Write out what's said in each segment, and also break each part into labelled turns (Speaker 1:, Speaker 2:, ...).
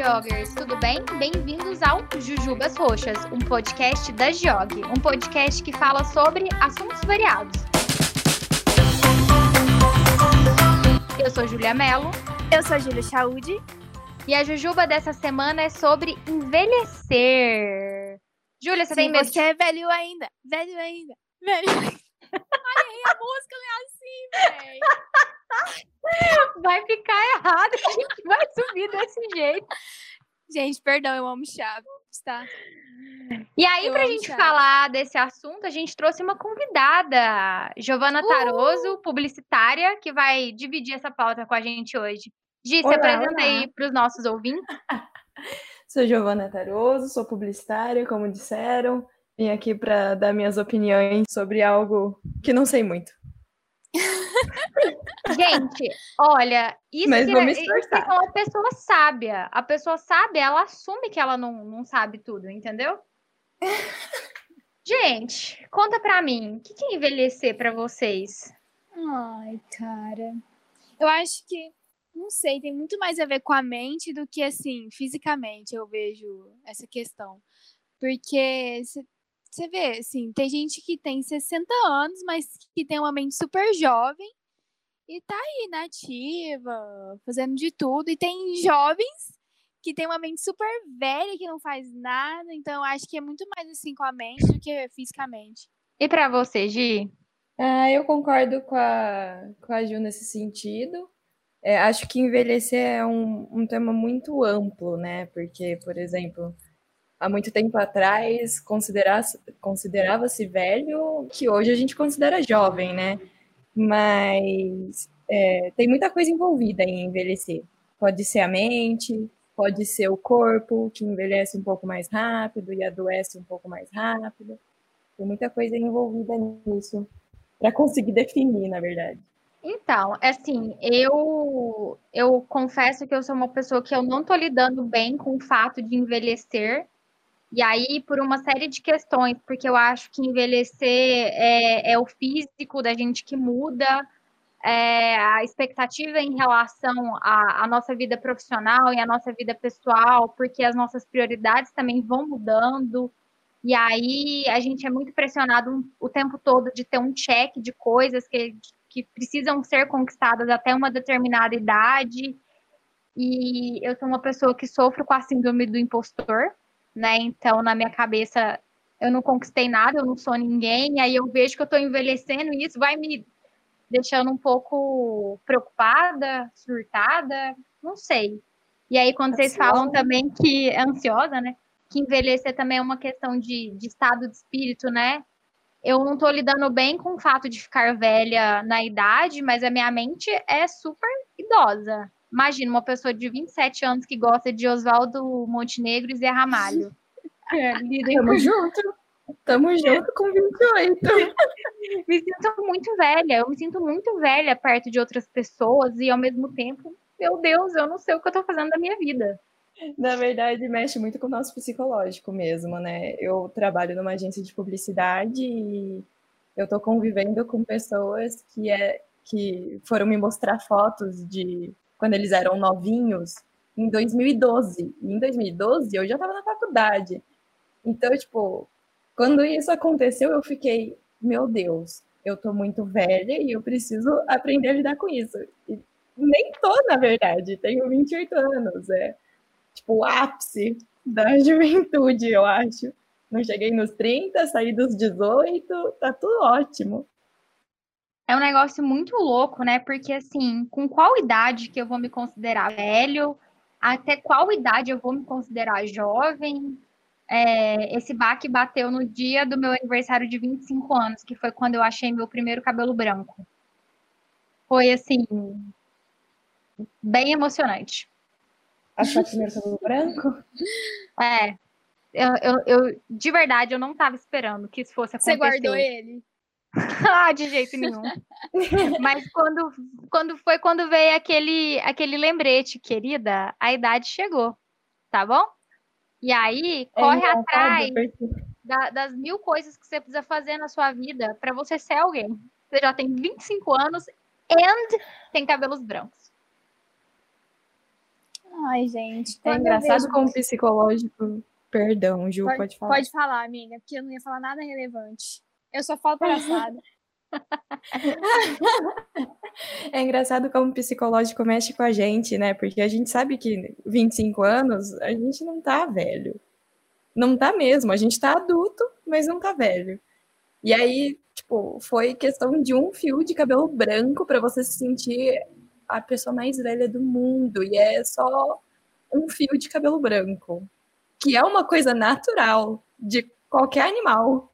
Speaker 1: Geogers, tudo bem? Bem-vindos ao Jujubas Roxas, um podcast da Geog, um podcast que fala sobre assuntos variados. Eu sou Julia Mello.
Speaker 2: Eu sou a Júlia Chaude.
Speaker 1: E a Jujuba dessa semana é sobre envelhecer. Júlia, você
Speaker 2: Sim,
Speaker 1: tem medo?
Speaker 2: você é velho ainda. Velho ainda. Velho ainda. Olha aí, a música não é assim, velho.
Speaker 1: Vai ficar errado, a gente vai subir desse jeito.
Speaker 2: Gente, perdão, eu amo Chaves, tá?
Speaker 1: E aí,
Speaker 2: Eu
Speaker 1: pra gente
Speaker 2: Chaves.
Speaker 1: falar desse assunto, a gente trouxe uma convidada, Giovana Taroso, publicitária, que vai dividir essa pauta com a gente hoje. Gi, se
Speaker 3: Olá,
Speaker 1: apresenta
Speaker 3: olá.
Speaker 1: aí para os nossos ouvintes.
Speaker 3: Sou Giovana Taroso, sou publicitária, como disseram. Vim aqui para dar minhas opiniões sobre algo que não sei muito.
Speaker 1: Gente, olha, isso,
Speaker 3: Mas
Speaker 1: que é, isso é uma pessoa sábia. A pessoa sábia, ela assume que ela não, não sabe tudo, entendeu? Gente, conta pra mim, o que que é envelhecer pra vocês?
Speaker 2: Ai, cara. Eu acho que, não sei, tem muito mais a ver com a mente do que, assim, fisicamente eu vejo essa questão. Porque você vê, assim, tem gente que tem 60 anos, mas que tem uma mente super jovem e tá aí nativa, fazendo de tudo. E tem jovens que tem uma mente super velha que não faz nada. Então, eu acho que é muito mais assim com a mente do que fisicamente.
Speaker 1: E pra você, Gi?
Speaker 3: Ah, eu concordo com a, com a Ju nesse sentido. É, acho que envelhecer é um, um tema muito amplo, né? Porque, por exemplo, há muito tempo atrás considera- considerava-se velho que hoje a gente considera jovem, né? Mas é, tem muita coisa envolvida em envelhecer. Pode ser a mente, pode ser o corpo, que envelhece um pouco mais rápido e adoece um pouco mais rápido. Tem muita coisa envolvida nisso para conseguir definir, na verdade.
Speaker 1: Então, assim, eu eu confesso que eu sou uma pessoa que eu não tô lidando bem com o fato de envelhecer. E aí, por uma série de questões, porque eu acho que envelhecer é, é o físico da gente que muda, é a expectativa em relação à, à nossa vida profissional e à nossa vida pessoal, porque as nossas prioridades também vão mudando. E aí a gente é muito pressionado o tempo todo de ter um check de coisas que, que precisam ser conquistadas até uma determinada idade. E eu sou uma pessoa que sofro com a síndrome do impostor, né? Então, na minha cabeça, eu não conquistei nada, eu não sou ninguém. E aí eu vejo que eu tô envelhecendo e isso vai me deixando um pouco preocupada, surtada, não sei. E aí, quando vocês
Speaker 3: Ansiosa.
Speaker 1: falam também que é ansiosa, né? Que envelhecer também é uma questão de, de estado de espírito, né? Eu não tô lidando bem com o fato de ficar velha na idade, mas a minha mente é super idosa. Imagina uma pessoa de 27 anos que gosta de Oswaldo Montenegro e Zé Ramalho. É,
Speaker 3: Tamo junto. Tamo junto com 28.
Speaker 1: me sinto muito velha, eu me sinto muito velha perto de outras pessoas e ao mesmo tempo, meu Deus, eu não sei o que eu tô fazendo da minha vida.
Speaker 3: Na verdade, mexe muito com o nosso psicológico mesmo, né? Eu trabalho numa agência de publicidade e eu tô convivendo com pessoas que, é, que foram me mostrar fotos de quando eles eram novinhos em 2012. E em 2012 eu já tava na faculdade. Então, tipo, quando isso aconteceu, eu fiquei, meu Deus, eu tô muito velha e eu preciso aprender a lidar com isso. E nem tô, na verdade, tenho 28 anos, é tipo o ápice da juventude, eu acho. Não cheguei nos 30, saí dos 18, tá tudo ótimo.
Speaker 1: É um negócio muito louco, né? Porque assim, com qual idade que eu vou me considerar velho? Até qual idade eu vou me considerar jovem? É, esse baque bateu no dia do meu aniversário de 25 anos, que foi quando eu achei meu primeiro cabelo branco. Foi assim, bem emocionante.
Speaker 3: Achar primeiro cabelo branco?
Speaker 1: É. Eu, eu, eu- de verdade, eu não tava esperando que isso fosse
Speaker 2: Você
Speaker 1: acontecer.
Speaker 2: guardou ele?
Speaker 1: Ah, de jeito nenhum. Mas quando, quando foi quando veio aquele, aquele lembrete, querida, a idade chegou, tá bom? E aí, corre
Speaker 3: É
Speaker 1: atrás da- das mil coisas que você precisa fazer na sua vida para você ser alguém. Você já tem 25 anos and tem cabelos brancos.
Speaker 2: Ai, gente.
Speaker 3: É engraçado como psicológico. Perdão, Ju,
Speaker 2: pode,
Speaker 3: pode falar.
Speaker 2: Pode falar, amiga, porque eu não ia falar nada relevante. Eu só falo palhaçada.
Speaker 3: é engraçado como o psicológico mexe com a gente, né? Porque a gente sabe que 25 anos a gente não tá velho. Não tá mesmo, a gente tá adulto, mas não tá velho. E aí, tipo, foi questão de um fio de cabelo branco para você se sentir a pessoa mais velha do mundo. E é só um fio de cabelo branco, que é uma coisa natural de qualquer animal.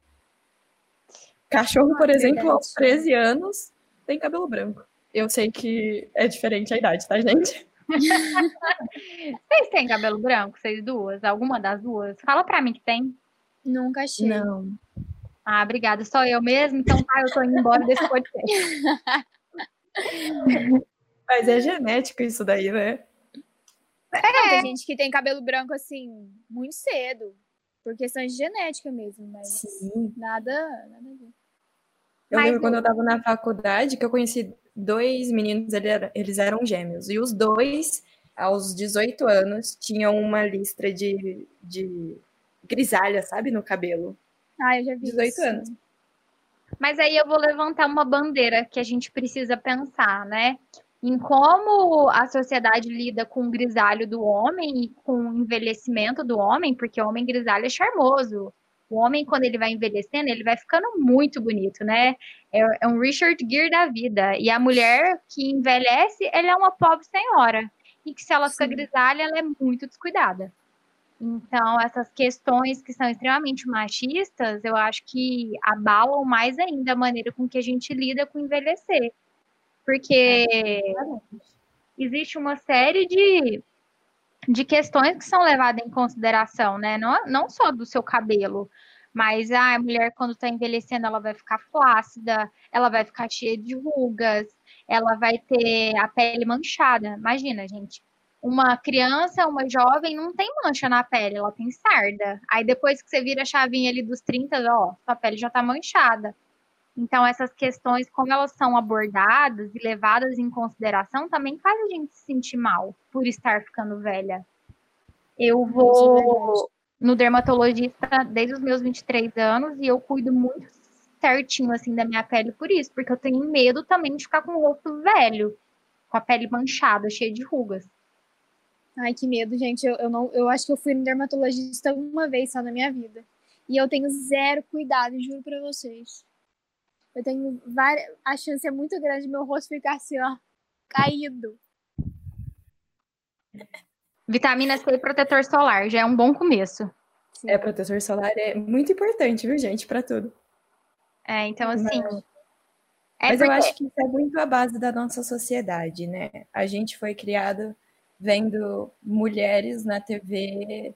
Speaker 3: Cachorro, ah, por exemplo, aos 13 anos, tem cabelo branco. Eu sei que é diferente a idade, tá, gente?
Speaker 1: Vocês têm cabelo branco, vocês duas? Alguma das duas? Fala pra mim que tem.
Speaker 2: Nunca achei.
Speaker 3: Não.
Speaker 1: Ah, obrigada. Só eu mesmo, então tá, eu tô indo embora desse podcast.
Speaker 3: Mas é genético isso daí, né?
Speaker 2: É. tem gente que tem cabelo branco assim, muito cedo. Por questões de genética mesmo, mas Sim. nada, nada a ver.
Speaker 3: Eu mas lembro quando eu tava na faculdade que eu conheci dois meninos, eles eram gêmeos. E os dois, aos 18 anos, tinham uma listra de, de grisalha, sabe, no cabelo.
Speaker 2: Ah, eu já vi
Speaker 3: 18 isso. anos.
Speaker 1: Mas aí eu vou levantar uma bandeira que a gente precisa pensar, né? Em como a sociedade lida com o grisalho do homem e com o envelhecimento do homem, porque o homem grisalho é charmoso. O homem, quando ele vai envelhecendo, ele vai ficando muito bonito, né? É, é um Richard Gere da vida. E a mulher que envelhece, ela é uma pobre senhora. E que se ela fica grisalha, ela é muito descuidada. Então, essas questões que são extremamente machistas, eu acho que abalam mais ainda a maneira com que a gente lida com envelhecer. Porque existe uma série de, de questões que são levadas em consideração, né? Não, não só do seu cabelo, mas ah, a mulher, quando está envelhecendo, ela vai ficar flácida, ela vai ficar cheia de rugas, ela vai ter a pele manchada. Imagina, gente uma criança, uma jovem, não tem mancha na pele, ela tem sarda. Aí depois que você vira a chavinha ali dos 30, ó, sua pele já tá manchada. Então, essas questões, como elas são abordadas e levadas em consideração, também faz a gente se sentir mal por estar ficando velha. Eu vou no dermatologista desde os meus 23 anos e eu cuido muito certinho assim da minha pele por isso, porque eu tenho medo também de ficar com o rosto velho, com a pele manchada, cheia de rugas.
Speaker 2: Ai, que medo, gente. Eu, eu, não, eu acho que eu fui no dermatologista uma vez só na minha vida. E eu tenho zero cuidado, juro pra vocês. Eu tenho várias. A chance é muito grande de meu rosto ficar assim, ó, caído.
Speaker 1: Vitamina C e protetor solar já é um bom começo.
Speaker 3: Sim. É, protetor solar é muito importante, viu, gente, para tudo.
Speaker 1: É, então assim.
Speaker 3: Mas, é mas porque... eu acho que isso é muito a base da nossa sociedade, né? A gente foi criado vendo mulheres na TV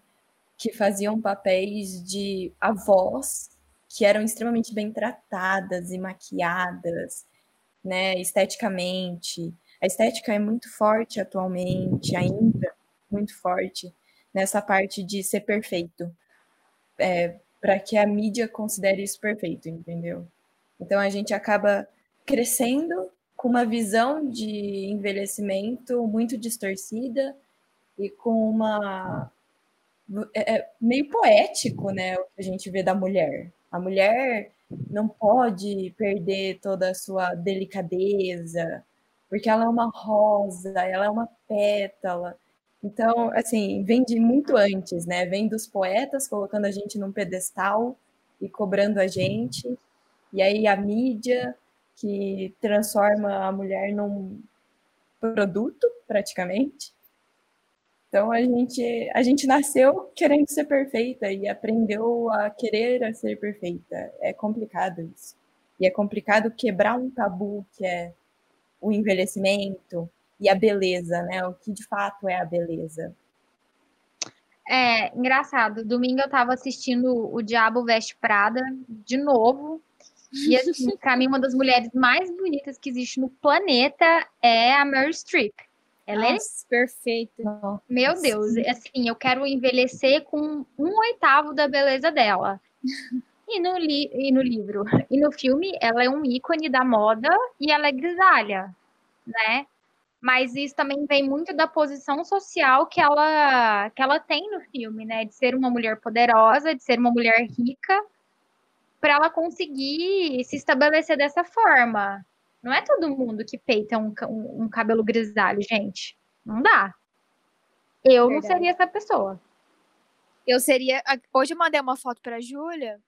Speaker 3: que faziam papéis de avós que eram extremamente bem tratadas e maquiadas, né, esteticamente. A estética é muito forte atualmente, ainda muito forte nessa parte de ser perfeito, é, para que a mídia considere isso perfeito, entendeu? Então a gente acaba crescendo com uma visão de envelhecimento muito distorcida e com uma é, é, meio poético, né, o que a gente vê da mulher. A mulher não pode perder toda a sua delicadeza, porque ela é uma rosa, ela é uma pétala. Então, assim, vem de muito antes, né? Vem dos poetas colocando a gente num pedestal e cobrando a gente. E aí a mídia que transforma a mulher num produto, praticamente. Então a gente, a gente nasceu querendo ser perfeita e aprendeu a querer a ser perfeita. É complicado isso. E é complicado quebrar um tabu que é o envelhecimento e a beleza, né? O que de fato é a beleza.
Speaker 1: É engraçado. Domingo eu estava assistindo O Diabo Veste Prada de novo e assim, pra mim, uma das mulheres mais bonitas que existe no planeta é a Meryl Streep.
Speaker 2: Ela é Nossa, é perfeita.
Speaker 1: Meu Deus, assim, eu quero envelhecer com um oitavo da beleza dela. E no, li e no livro, e no filme, ela é um ícone da moda e ela é grisalha, né? Mas isso também vem muito da posição social que ela, que ela tem no filme, né? De ser uma mulher poderosa, de ser uma mulher rica, para ela conseguir se estabelecer dessa forma. Não é todo mundo que peita um, um, um cabelo grisalho, gente. Não dá. Eu Verdade. não seria essa pessoa.
Speaker 2: Eu seria. Hoje eu mandei uma foto pra Júlia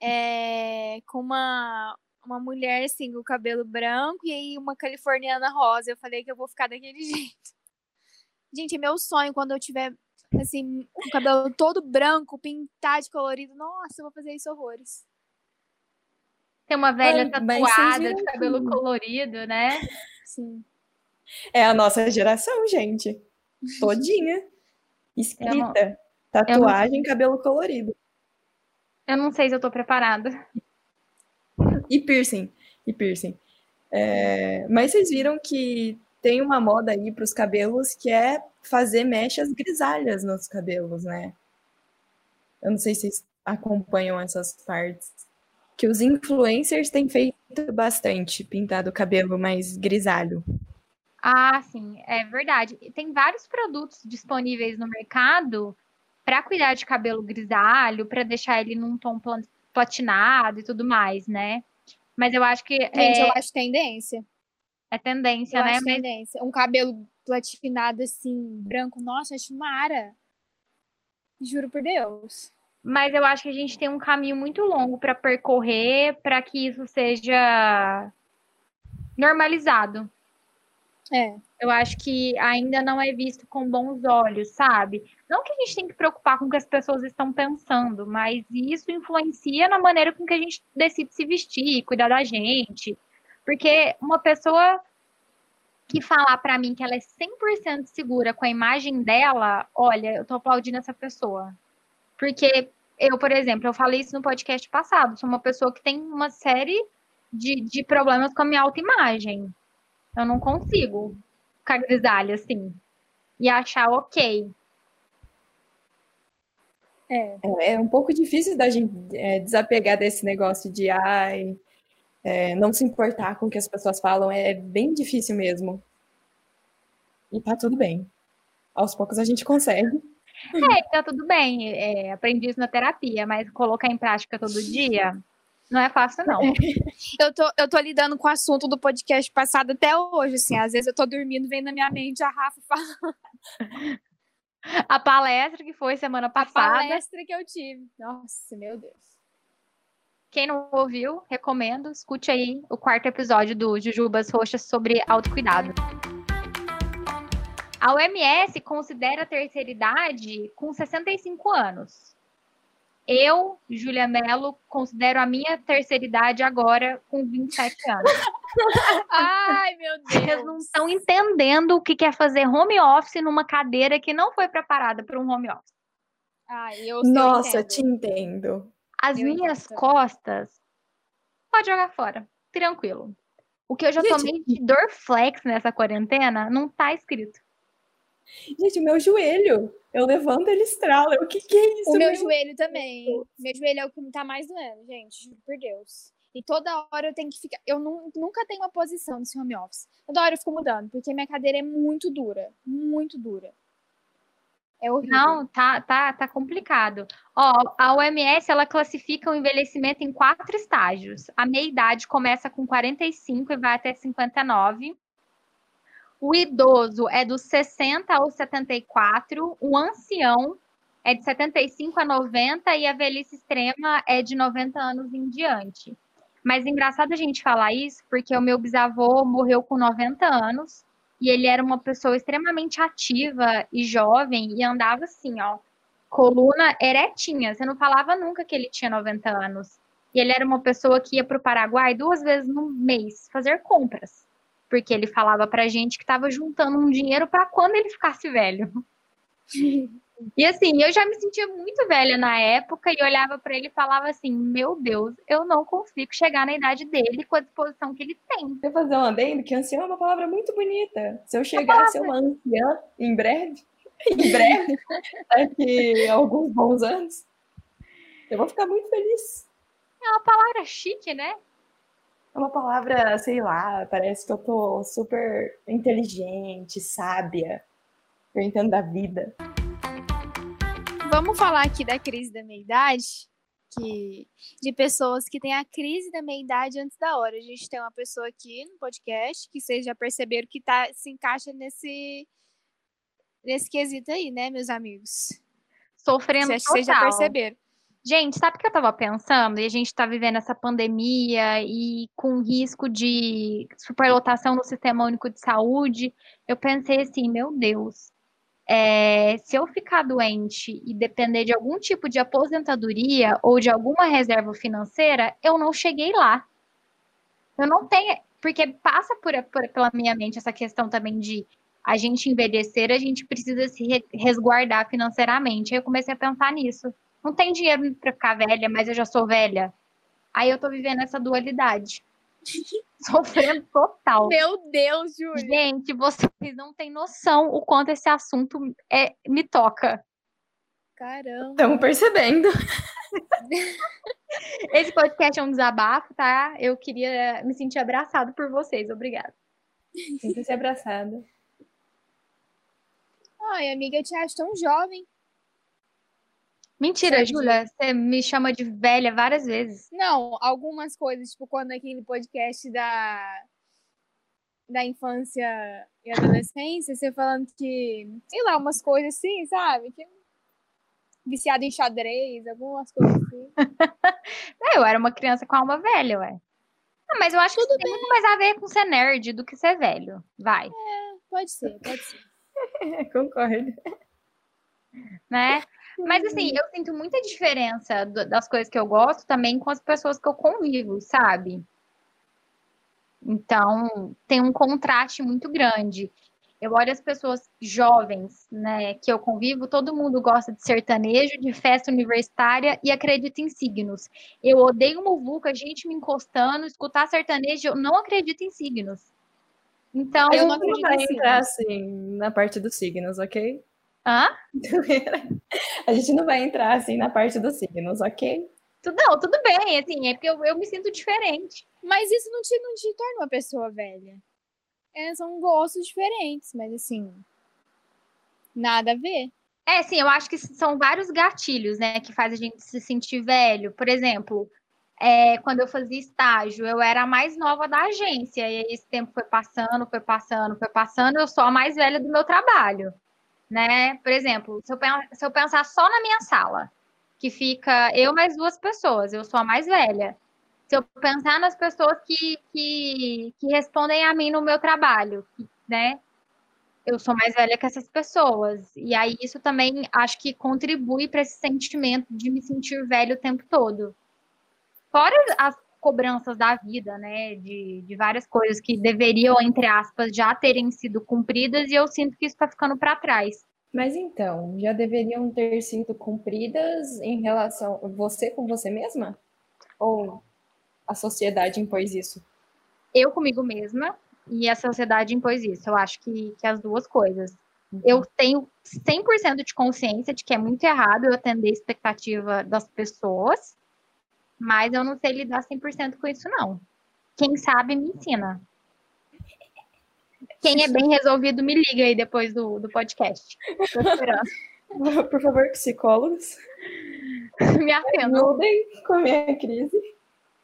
Speaker 2: é, com uma, uma mulher assim, com o cabelo branco e aí uma californiana rosa. Eu falei que eu vou ficar daquele jeito. Gente, é meu sonho quando eu tiver assim, o cabelo todo branco, pintado de colorido. Nossa, eu vou fazer isso horrores.
Speaker 1: Tem uma velha tatuada de cabelo colorido, né?
Speaker 2: Sim.
Speaker 3: É a nossa geração, gente. Todinha. Escrita. Tatuagem, não... cabelo colorido.
Speaker 1: Eu não sei se eu tô preparada.
Speaker 3: E piercing. E piercing. É... Mas vocês viram que tem uma moda aí para os cabelos que é fazer mechas grisalhas nos cabelos, né? Eu não sei se vocês acompanham essas partes que os influencers têm feito bastante, pintado o cabelo mais grisalho.
Speaker 1: Ah, sim, é verdade. Tem vários produtos disponíveis no mercado para cuidar de cabelo grisalho, para deixar ele num tom platinado e tudo mais, né? Mas eu acho que.
Speaker 2: Gente, é... eu acho tendência.
Speaker 1: É tendência, eu
Speaker 2: né?
Speaker 1: Acho
Speaker 2: Mas... tendência. Um cabelo platinado assim, branco, nossa, acho mara. Juro por Deus
Speaker 1: mas eu acho que a gente tem um caminho muito longo para percorrer para que isso seja normalizado.
Speaker 2: É.
Speaker 1: Eu acho que ainda não é visto com bons olhos, sabe? Não que a gente tem que preocupar com o que as pessoas estão pensando, mas isso influencia na maneira com que a gente decide se vestir, cuidar da gente. Porque uma pessoa que falar para mim que ela é 100% segura com a imagem dela, olha, eu tô aplaudindo essa pessoa. Porque eu, por exemplo, eu falei isso no podcast passado, sou uma pessoa que tem uma série de, de problemas com a minha autoimagem. Eu não consigo ficar grisalha assim e achar ok.
Speaker 3: É. é, é um pouco difícil da gente é, desapegar desse negócio de ai, é, não se importar com o que as pessoas falam, é bem difícil mesmo. E tá tudo bem. Aos poucos a gente consegue.
Speaker 1: É, tá tudo bem. É, aprendi isso na terapia, mas colocar em prática todo dia não é fácil, não.
Speaker 2: Eu tô, eu tô lidando com o assunto do podcast passado até hoje, assim. Às vezes eu tô dormindo, vem na minha mente a Rafa falando.
Speaker 1: A palestra que foi semana passada.
Speaker 2: A palestra que eu tive. Nossa, meu Deus.
Speaker 1: Quem não ouviu, recomendo. Escute aí o quarto episódio do Jujubas Roxas sobre autocuidado. A OMS considera a terceira idade com 65 anos. Eu, Júlia Mello, considero a minha terceira idade agora com 27 anos.
Speaker 2: Ai, meu Deus.
Speaker 1: Vocês não estão entendendo o que é fazer home office numa cadeira que não foi preparada para um home office.
Speaker 2: Ai, eu
Speaker 3: Nossa,
Speaker 2: eu
Speaker 3: te entendo.
Speaker 1: As eu minhas entendo. costas, pode jogar fora, tranquilo. O que eu já Gente, tomei de Dorflex nessa quarentena não tá escrito.
Speaker 3: Gente, o meu joelho, eu levanto, ele estrala. O que, que é isso?
Speaker 2: O meu, meu joelho também. Deus. Meu joelho é o que me tá mais doendo, gente, juro por Deus. E toda hora eu tenho que ficar. Eu não, nunca tenho uma posição nesse home office. Toda hora eu fico mudando, porque minha cadeira é muito dura. Muito dura. É horrível.
Speaker 1: Não, tá, tá, tá complicado. Ó, a OMS ela classifica o envelhecimento em quatro estágios. A meia idade começa com 45 e vai até 59. O idoso é dos 60 aos 74, o ancião é de 75 a 90 e a velhice extrema é de 90 anos em diante. Mas é engraçado a gente falar isso, porque o meu bisavô morreu com 90 anos e ele era uma pessoa extremamente ativa e jovem e andava assim, ó, coluna eretinha. Você não falava nunca que ele tinha 90 anos. E ele era uma pessoa que ia para o Paraguai duas vezes no mês fazer compras porque ele falava pra gente que estava juntando um dinheiro para quando ele ficasse velho. E assim, eu já me sentia muito velha na época e olhava para ele e falava assim: Meu Deus, eu não consigo chegar na idade dele com a disposição que ele tem.
Speaker 3: Eu fazer um adendo que ancião é uma palavra muito bonita. Se eu chegar a ser uma anciã em breve, em breve, daqui a alguns bons anos, eu vou ficar muito feliz.
Speaker 1: É uma palavra chique, né?
Speaker 3: É uma palavra, sei lá, parece que eu tô super inteligente, sábia, eu entendo da vida.
Speaker 2: Vamos falar aqui da crise da meia-idade? Que, de pessoas que têm a crise da meia-idade antes da hora. A gente tem uma pessoa aqui no podcast que vocês já perceberam que tá, se encaixa nesse, nesse quesito aí, né, meus amigos?
Speaker 1: Sofrendo
Speaker 2: Vocês
Speaker 1: total.
Speaker 2: vocês já perceberam.
Speaker 1: Gente, sabe o que eu tava pensando? E a gente tá vivendo essa pandemia e com risco de superlotação no Sistema Único de Saúde. Eu pensei assim, meu Deus, é, se eu ficar doente e depender de algum tipo de aposentadoria ou de alguma reserva financeira, eu não cheguei lá. Eu não tenho, porque passa por, por- pela minha mente essa questão também de a gente envelhecer, a gente precisa se re- resguardar financeiramente. Aí eu comecei a pensar nisso. Não tem dinheiro pra ficar velha, mas eu já sou velha. Aí eu tô vivendo essa dualidade. Sofrendo total.
Speaker 2: Meu Deus, Júlia.
Speaker 1: Gente, vocês não têm noção o quanto esse assunto é, me toca.
Speaker 2: Caramba.
Speaker 3: Estamos percebendo.
Speaker 1: Esse podcast é um desabafo, tá? Eu queria me sentir abraçado por vocês. Obrigada.
Speaker 3: Sinta-se abraçada.
Speaker 2: Ai, amiga, eu te acho tão jovem.
Speaker 1: Mentira. Júlia, você me chama de velha várias vezes.
Speaker 2: Não, algumas coisas, tipo quando aquele podcast da da infância e adolescência, você falando que, sei lá, umas coisas assim, sabe? Que viciado em xadrez, algumas coisas assim.
Speaker 1: É, eu era uma criança com alma velha, ué. Ah, mas eu acho que isso tem muito mais a ver com ser nerd do que ser velho. Vai,
Speaker 2: Pode ser, pode ser.
Speaker 3: É, concordo.
Speaker 1: Né? Mas assim, eu sinto muita diferença das coisas que eu gosto também com as pessoas que eu convivo, sabe? Então, tem um contraste muito grande. Eu olho as pessoas jovens, né, que eu convivo, todo mundo gosta de sertanejo, de festa universitária e acredita em signos. Eu odeio muvuca, gente me encostando, escutar sertanejo, eu não acredito em signos. Então,
Speaker 2: Eu não
Speaker 3: não
Speaker 2: acredito em signos.
Speaker 3: entrar assim na parte dos signos, ok?
Speaker 1: Hã?
Speaker 3: A gente não vai entrar assim na parte dos signos, ok?
Speaker 1: Não, tudo bem, assim, é porque eu, eu me sinto diferente.
Speaker 2: Mas isso não te, não te torna uma pessoa velha. É, são gostos diferentes, mas assim, nada a ver.
Speaker 1: É, sim, eu acho que são vários gatilhos, né, que faz a gente se sentir velho. Por exemplo, é, quando eu fazia estágio, eu era a mais nova da agência, e aí esse tempo foi passando, foi passando, foi passando, eu sou a mais velha do meu trabalho, né? Por exemplo, se eu, se eu pensar só na minha sala, que fica eu mais duas pessoas, eu sou a mais velha. Se eu pensar nas pessoas que, que, que respondem a mim no meu trabalho, né? eu sou mais velha que essas pessoas. E aí isso também acho que contribui para esse sentimento de me sentir velho o tempo todo. Fora as cobranças da vida, né? De, de várias coisas que deveriam, entre aspas, já terem sido cumpridas, e eu sinto que isso está ficando para trás.
Speaker 3: Mas então, já deveriam ter sido cumpridas em relação você com você mesma? Ou a sociedade impôs isso?
Speaker 1: Eu comigo mesma e a sociedade impôs isso. Eu acho que, que as duas coisas. Eu tenho 100% de consciência de que é muito errado eu atender a expectativa das pessoas, mas eu não sei lidar 100% com isso, não. Quem sabe me ensina. Quem é bem resolvido, me liga aí depois do, do podcast. Tô esperando.
Speaker 3: Por favor, psicólogos,
Speaker 1: me atendo.
Speaker 3: ajudem com a minha crise.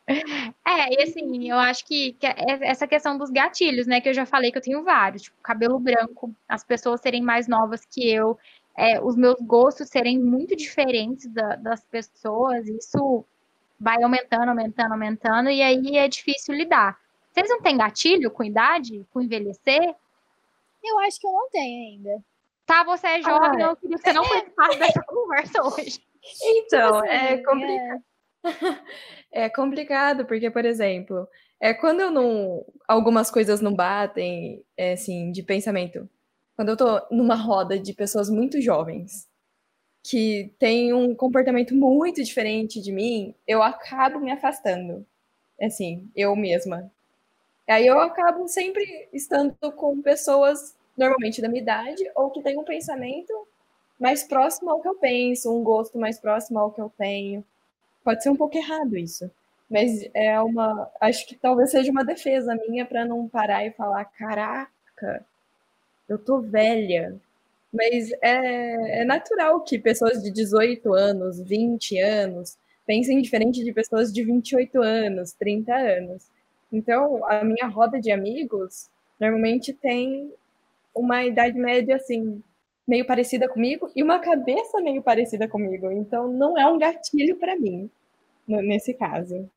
Speaker 1: É, e assim, eu acho que, que é essa questão dos gatilhos, né? Que eu já falei que eu tenho vários, tipo, cabelo branco, as pessoas serem mais novas que eu, é, os meus gostos serem muito diferentes da- das pessoas, isso vai aumentando, aumentando, aumentando, e aí é difícil lidar. Vocês não têm gatilho com idade, com envelhecer?
Speaker 2: Eu acho que eu não tenho ainda.
Speaker 1: Tá, você é jovem,
Speaker 3: Ah,
Speaker 1: eu queria que você não participasse dessa conversa hoje.
Speaker 3: Então,
Speaker 2: assim,
Speaker 3: é complicado. É complicado, porque, por exemplo, é quando eu não. Algumas coisas não batem, é, assim, de pensamento. Quando eu tô numa roda de pessoas muito jovens, que têm um comportamento muito diferente de mim, eu acabo me afastando. Assim, eu mesma. Aí eu acabo sempre estando com pessoas, normalmente da minha idade, ou que têm um pensamento mais próximo ao que eu penso, um gosto mais próximo ao que eu tenho. Pode ser um pouco errado isso. Mas é uma. Acho que talvez seja uma defesa minha para não parar e falar: caraca, eu tô velha. Mas é, é natural que pessoas de 18 anos, 20 anos, pensem diferente de pessoas de 28 anos, 30 anos. Então, a minha roda de amigos normalmente tem uma idade média assim, meio parecida comigo e uma cabeça meio parecida comigo. Então, não é um gatilho para mim, nesse caso.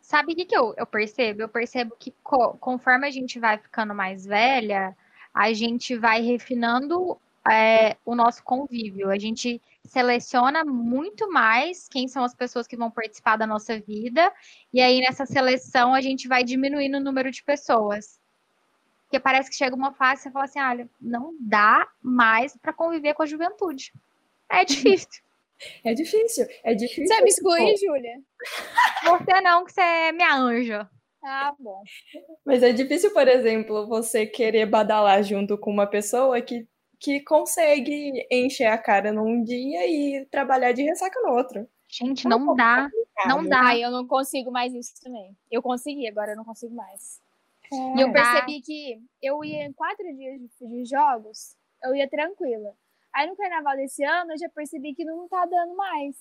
Speaker 1: Sabe o que, que eu, eu percebo? Eu percebo que co conforme a gente vai ficando mais velha, a gente vai refinando é, o nosso convívio. A gente seleciona muito mais quem são as pessoas que vão participar da nossa vida, e aí nessa seleção a gente vai diminuindo o número de pessoas. Porque parece que chega uma fase e você fala assim: olha, não dá mais para conviver com a juventude. É difícil.
Speaker 3: É difícil, é difícil.
Speaker 2: Você me exclui, Júlia?
Speaker 1: Você não, que você é minha anja.
Speaker 2: Ah, bom.
Speaker 3: Mas é difícil, por exemplo, você querer badalar junto com uma pessoa que, que consegue encher a cara num dia e trabalhar de ressaca no outro.
Speaker 1: Gente, não, não dá. Não dá.
Speaker 2: Ai, eu não consigo mais isso também. Eu consegui, agora eu não consigo mais. É. E eu percebi que eu ia em quatro dias de jogos, eu ia tranquila. Aí no carnaval desse ano eu já percebi que não tá dando mais.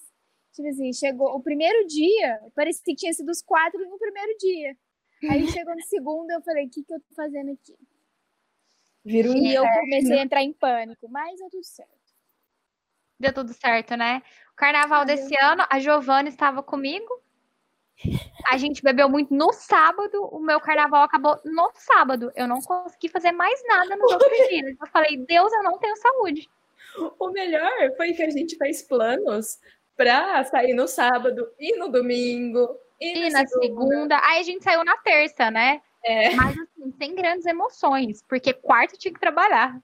Speaker 2: Tipo assim, chegou o primeiro dia, parecia que tinha sido os quatro no primeiro dia. Aí chegou no segundo, eu falei, o que, que eu tô fazendo aqui? Virou e eu comecei a entrar em pânico, mas deu tudo certo.
Speaker 1: Deu tudo certo, né? O carnaval ah, desse ano, a Giovana estava comigo. A gente bebeu muito no sábado. O meu carnaval acabou no sábado. Eu não consegui fazer mais nada nos outros dias. Eu falei, Deus, eu não tenho saúde.
Speaker 3: O melhor foi que a gente fez planos para sair no sábado e no domingo.
Speaker 1: E, e na, segunda. segunda. Aí a gente saiu na terça, né? É. Mas assim, sem grandes emoções, porque quarto tinha que trabalhar.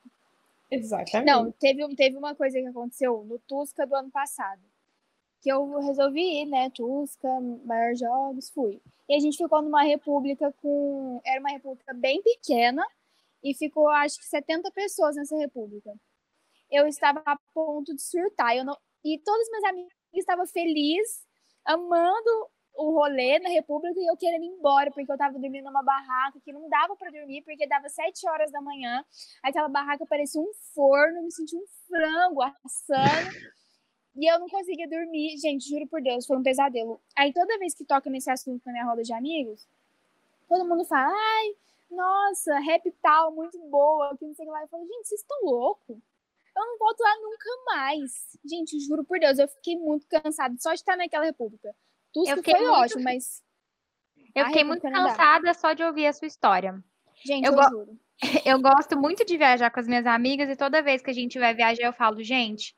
Speaker 3: Exatamente.
Speaker 2: Não, teve, teve uma coisa que aconteceu no Tusca do ano passado. Que eu resolvi ir, né? Tusca, maior jogos, fui. E a gente ficou numa república com. Era uma república bem pequena e ficou, acho que, 70 pessoas nessa república eu estava a ponto de surtar. Eu não... E todos os meus amigos estavam felizes, amando o rolê na República e eu querendo ir embora, porque eu estava dormindo numa barraca que não dava para dormir, porque dava sete horas da manhã. Aquela barraca parecia um forno, me senti um frango assando. E eu não conseguia dormir. Gente, juro por Deus, foi um pesadelo. Aí toda vez que toca nesse assunto na minha roda de amigos, todo mundo fala, ai, nossa, rap tal, muito boa, que não sei o que lá. Eu falo, gente, vocês estão loucos? eu não volto lá nunca mais. Gente, juro por Deus, eu fiquei muito cansada só de estar naquela república. Tudo foi muito... ótimo, mas.
Speaker 1: Eu fiquei muito cansada só de ouvir a sua história.
Speaker 2: Gente, eu, eu go... juro.
Speaker 1: Eu gosto muito de viajar com as minhas amigas e toda vez que a gente vai viajar, eu falo, gente,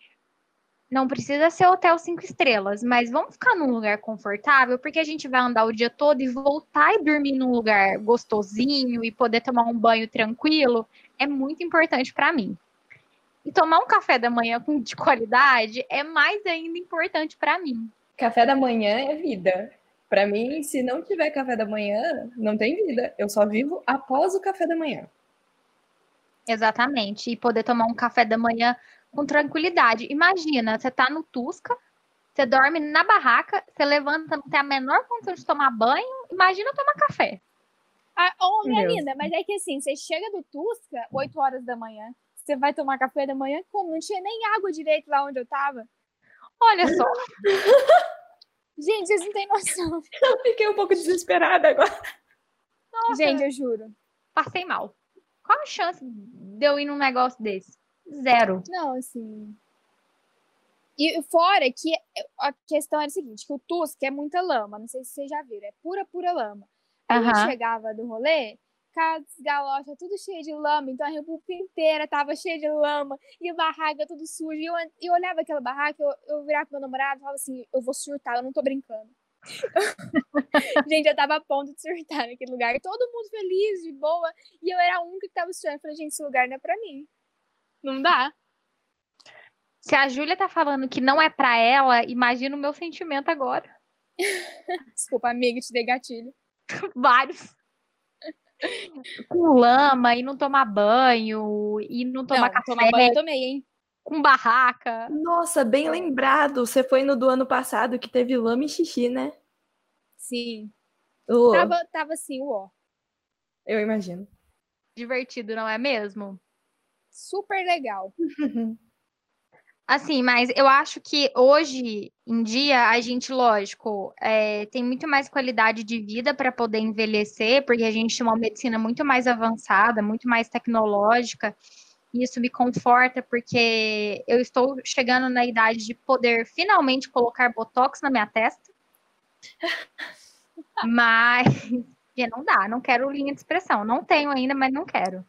Speaker 1: não precisa ser hotel cinco estrelas, mas vamos ficar num lugar confortável, porque a gente vai andar o dia todo e voltar e dormir num lugar gostosinho e poder tomar um banho tranquilo é muito importante para mim. E tomar um café da manhã de qualidade é mais ainda importante para mim.
Speaker 3: Café da manhã é vida. Para mim, se não tiver café da manhã, não tem vida. Eu só vivo após o café da manhã.
Speaker 1: Exatamente. E poder tomar um café da manhã com tranquilidade. Imagina, você tá no Tusca, você dorme na barraca, você levanta, não tem a menor condição de tomar banho. Imagina tomar café.
Speaker 2: Ah, oh, minha linda, mas é que assim, você chega do Tusca 8 horas da manhã, você vai tomar café da manhã como? Não tinha nem água direito lá onde eu tava.
Speaker 1: Olha só.
Speaker 2: Gente, vocês não têm noção.
Speaker 3: Eu fiquei um pouco desesperada agora.
Speaker 2: Nossa, Gente, eu juro.
Speaker 1: Passei mal. Qual a chance de eu ir num negócio desse? Zero.
Speaker 2: Não, assim. E fora que a questão era a seguinte: que o Tusca é muita lama. Não sei se vocês já viram. É pura, pura lama. A uhum. gente chegava do rolê, casa galocha, tudo cheio de lama. Então a República inteira tava cheia de lama e a barraca tudo sujo. E eu, eu olhava aquela barraca, eu, eu virava pro meu namorado e falava assim: eu vou surtar, eu não tô brincando. gente, eu tava a ponto de surtar naquele lugar. Todo mundo feliz, de boa. E eu era a única que tava surtando. Eu falei, gente, esse lugar não é pra mim. Não dá.
Speaker 1: Se a Júlia tá falando que não é pra ela, imagina o meu sentimento agora.
Speaker 2: Desculpa, amiga, te dei gatilho.
Speaker 1: Vários com lama e não tomar banho e não tomar não, café.
Speaker 2: Tomar banho tomei, hein?
Speaker 1: Com barraca.
Speaker 3: Nossa, bem lembrado. Você foi no do ano passado que teve lama e xixi, né?
Speaker 2: Sim.
Speaker 3: Uh,
Speaker 2: Tava, tava assim, ó.
Speaker 3: Eu imagino.
Speaker 1: Divertido, não é mesmo?
Speaker 2: Super legal.
Speaker 1: Assim, mas eu acho que hoje em dia a gente, lógico, é, tem muito mais qualidade de vida para poder envelhecer, porque a gente tem uma medicina muito mais avançada, muito mais tecnológica. E isso me conforta, porque eu estou chegando na idade de poder finalmente colocar botox na minha testa. Mas não dá, não quero linha de expressão. Não tenho ainda, mas não quero.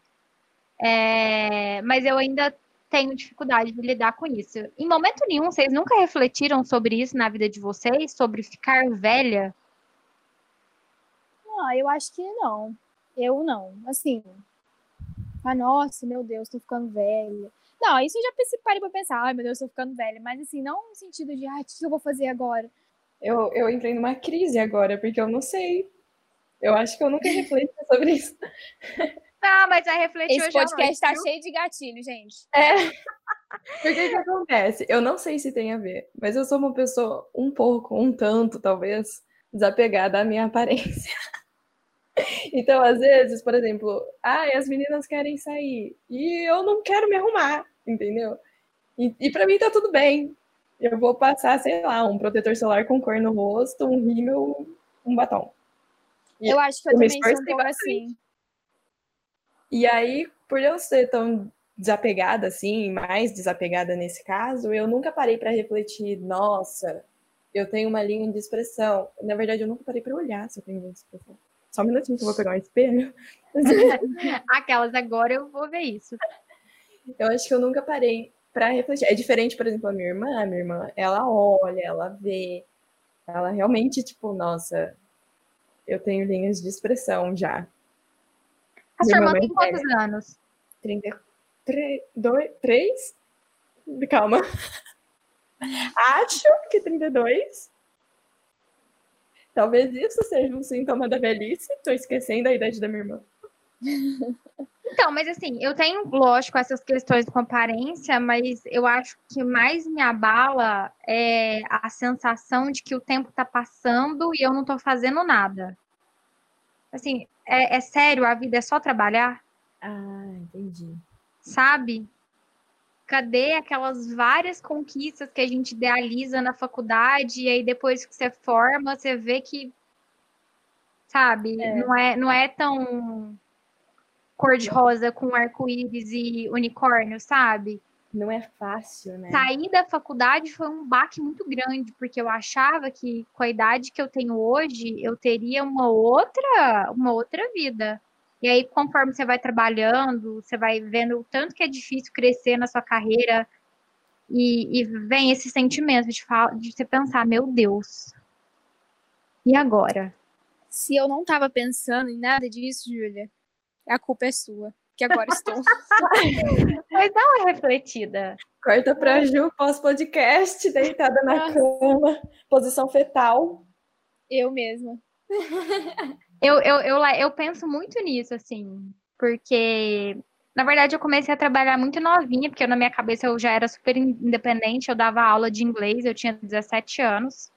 Speaker 1: É, mas eu ainda tenho dificuldade de lidar com isso. Em momento nenhum, vocês nunca refletiram sobre isso na vida de vocês? Sobre ficar velha?
Speaker 2: Ah, eu acho que não. Eu não. Assim. Ah, nossa, meu Deus, tô ficando velha. Não, isso eu já parei pra pensar, ai meu Deus, tô ficando velha. Mas assim, não no sentido de, ai, o que eu vou fazer agora?
Speaker 3: Eu, eu entrei numa crise agora, porque eu não sei. Eu acho que eu nunca refleti sobre isso.
Speaker 1: Ah, mas já refleti
Speaker 2: Esse podcast
Speaker 1: noite,
Speaker 2: tá
Speaker 1: viu?
Speaker 2: cheio de gatilho, gente.
Speaker 3: Porque o que acontece? Eu não sei se tem a ver, mas eu sou uma pessoa um pouco, um tanto, talvez, desapegada à minha aparência. Então, às vezes, por exemplo, ah, as meninas querem sair e eu não quero me arrumar, entendeu? E, e para mim tá tudo bem. Eu vou passar, sei lá, um protetor solar com cor no rosto, um rímel, um batom. E
Speaker 2: Eu acho que eu
Speaker 3: eu
Speaker 2: também sou um pouco assim.
Speaker 3: E aí, por eu ser tão desapegada assim, mais desapegada nesse caso, eu nunca parei para refletir, nossa, eu tenho uma linha de expressão. Na verdade, eu nunca parei para olhar se eu tenho linha de expressão. Só um minutinho que eu vou pegar um espelho.
Speaker 1: Aquelas agora eu vou ver isso.
Speaker 3: Eu acho que eu nunca parei para refletir. É diferente, por exemplo, a minha irmã. A minha irmã, ela olha, ela vê. Ela realmente, tipo, nossa, eu tenho linhas de expressão já.
Speaker 1: A sua irmã tem
Speaker 3: é
Speaker 1: quantos anos?
Speaker 3: 33, dois, 3? Calma. Acho que 32. Talvez isso seja um sintoma da velhice. Tô esquecendo a idade da minha irmã.
Speaker 1: Então, mas assim, eu tenho, lógico, essas questões com aparência, mas eu acho que mais me abala é a sensação de que o tempo tá passando e eu não tô fazendo nada. Assim, é, é sério, a vida é só trabalhar,
Speaker 3: Ah, entendi.
Speaker 1: sabe? Cadê aquelas várias conquistas que a gente idealiza na faculdade e aí depois que você forma, você vê que, sabe, não é, não é tão cor-de-rosa com arco-íris e unicórnio, sabe?
Speaker 3: Não é fácil, né?
Speaker 1: Sair da faculdade foi um baque muito grande, porque eu achava que com a idade que eu tenho hoje, eu teria uma outra, uma outra vida. E aí, conforme você vai trabalhando, você vai vendo o tanto que é difícil crescer na sua carreira, e, e vem esse sentimento de, de você pensar, meu Deus, e agora?
Speaker 2: Se eu não tava pensando em nada disso, Júlia, a culpa é sua. Que agora estou.
Speaker 1: Mas dá uma refletida.
Speaker 3: Corta pra Ju pós-podcast, deitada na
Speaker 2: Nossa.
Speaker 3: cama, posição fetal.
Speaker 2: eu mesma.
Speaker 1: Eu, eu, eu, eu penso muito nisso, assim, porque, na verdade, eu comecei a trabalhar muito novinha, porque na minha cabeça eu já era super independente, eu dava aula de inglês, eu tinha 17 anos.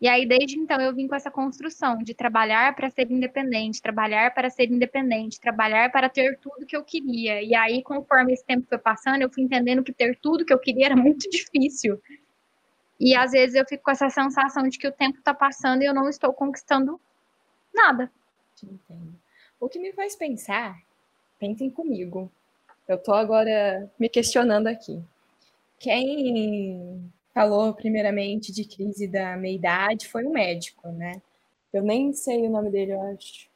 Speaker 1: E aí, desde então, eu vim com essa construção de trabalhar para ser independente, trabalhar para ser independente, trabalhar para ter tudo que eu queria. E aí, conforme esse tempo foi passando, eu fui entendendo que ter tudo que eu queria era muito difícil. E às vezes eu fico com essa sensação de que o tempo está passando e eu não estou conquistando nada.
Speaker 3: Te entendo. O que me faz pensar, pensem comigo. Eu tô agora me questionando aqui. Quem falou primeiramente de crise da meia-idade foi um médico, né? Eu nem sei o nome dele, eu acho.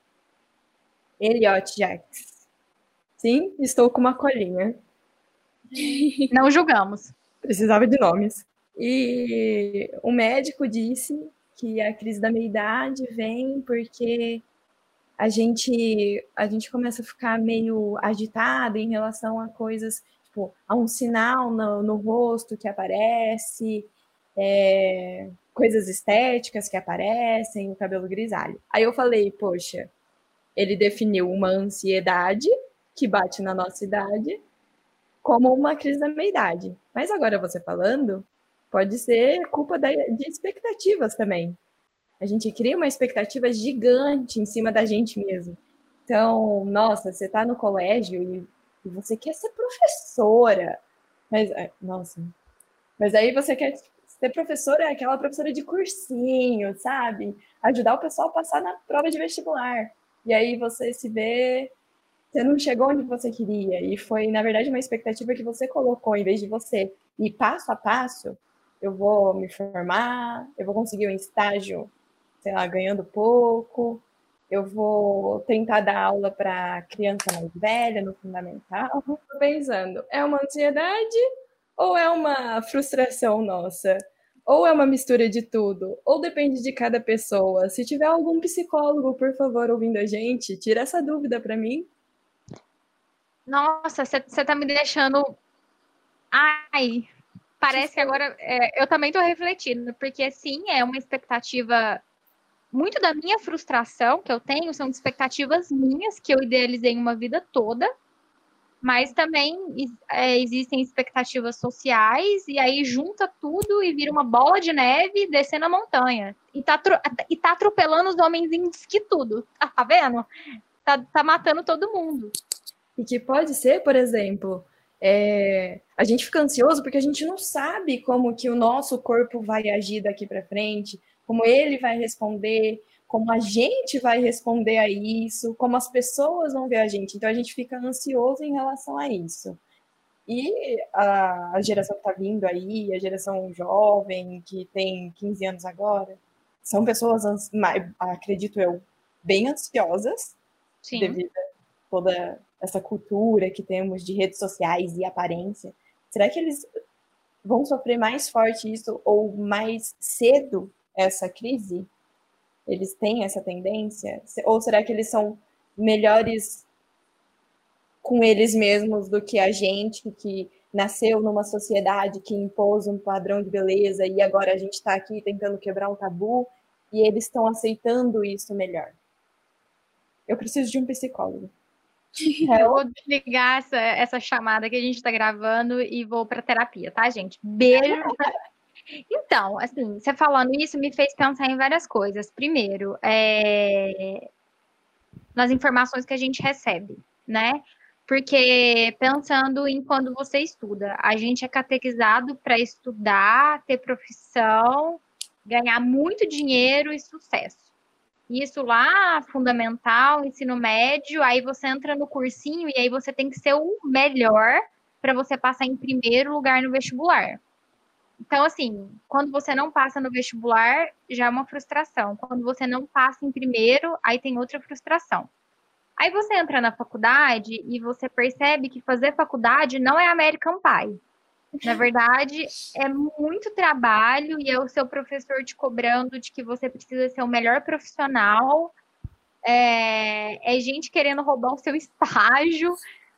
Speaker 3: Elliot Jacks. Sim, estou com uma colinha.
Speaker 1: Não julgamos.
Speaker 3: precisava de nomes. E o médico disse que a crise da meia-idade vem porque a gente, a gente começa a ficar meio agitado em relação a coisas, tipo, a um sinal no, no rosto que aparece, é, coisas estéticas que aparecem, o cabelo grisalho. Aí eu falei, poxa, ele definiu uma ansiedade que bate na nossa idade como uma crise da meia-idade. Mas agora você falando, pode ser culpa da- de expectativas também. A gente cria uma expectativa gigante em cima da gente mesmo. Então, nossa, você está no colégio e, e, você quer ser professora. Mas, nossa. Mas aí você quer ser professora, aquela professora de cursinho, sabe? Ajudar o pessoal a passar na prova de vestibular. E aí você se vê, você não chegou onde você queria. E foi, na verdade, uma expectativa que você colocou, em vez de você ir passo a passo, eu vou me formar, eu vou conseguir um estágio, sei lá, ganhando pouco, eu vou tentar dar aula para criança mais velha no fundamental. Estou pensando, é uma ansiedade ou é uma frustração nossa? Ou é uma mistura de tudo? Ou depende de cada pessoa? Se tiver algum psicólogo, por favor, ouvindo a gente, tira essa dúvida para mim.
Speaker 1: Nossa, você tá me deixando. Ai, parece que agora é, eu também tô refletindo, porque sim, é uma expectativa muito da minha frustração que eu tenho são expectativas minhas que eu idealizei uma vida toda, mas também é, existem expectativas sociais e aí junta tudo e vira uma bola de neve descendo a montanha e tá, e tá atropelando os homens que tudo, tá, tá vendo? Tá, tá matando todo mundo.
Speaker 3: E que pode ser, por exemplo, é, a gente fica ansioso porque a gente não sabe como que o nosso corpo vai agir daqui para frente, como ele vai responder, como a gente vai responder a isso, como as pessoas vão ver a gente. Então a gente fica ansioso em relação a isso. E a, a geração que está vindo aí, a geração jovem, que tem 15 anos agora, são pessoas, acredito eu, bem ansiosas, Sim. devido a toda essa cultura que temos de redes sociais e aparência. Será que eles vão sofrer mais forte isso ou mais cedo essa crise? Eles têm essa tendência? Ou será que eles são melhores com eles mesmos do que a gente que nasceu numa sociedade que impôs um padrão de beleza e agora a gente está aqui tentando quebrar um tabu e eles estão aceitando isso melhor? Eu preciso de um psicólogo.
Speaker 1: Eu vou desligar essa, essa chamada que a gente está gravando e vou para terapia, tá, gente? Beijo. Então, assim, você falando isso me fez pensar em várias coisas. Primeiro, é... nas informações que a gente recebe, né? Porque pensando em quando você estuda, a gente é catequizado para estudar, ter profissão, ganhar muito dinheiro e sucesso. Isso lá, fundamental, ensino médio, aí você entra no cursinho e aí você tem que ser o melhor para você passar em primeiro lugar no vestibular. Então, assim, quando você não passa no vestibular, já é uma frustração. Quando você não passa em primeiro, aí tem outra frustração. Aí você entra na faculdade e você percebe que fazer faculdade não é American Pie. Na verdade, é muito trabalho e é o seu professor te cobrando de que você precisa ser o melhor profissional. É, é gente querendo roubar o seu estágio,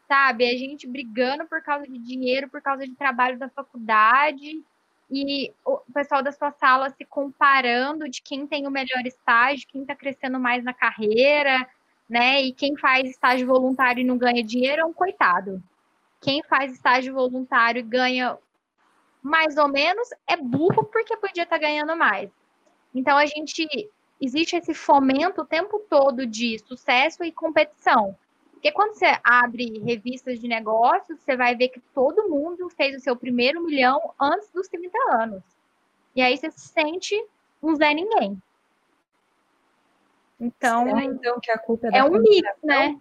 Speaker 1: sabe? É gente brigando por causa de dinheiro, por causa de trabalho da faculdade e o pessoal da sua sala se comparando de quem tem o melhor estágio, quem está crescendo mais na carreira, né? E quem faz estágio voluntário e não ganha dinheiro é um coitado. Quem faz estágio voluntário e ganha mais ou menos é burro porque podia estar tá ganhando mais. Então a gente existe esse fomento o tempo todo de sucesso e competição. Porque quando você abre revistas de negócios, você vai ver que todo mundo fez o seu primeiro milhão antes dos 30 anos. E aí você se sente um Zé Ninguém. Então,
Speaker 3: Será, então que a culpa é
Speaker 1: É um mito, né?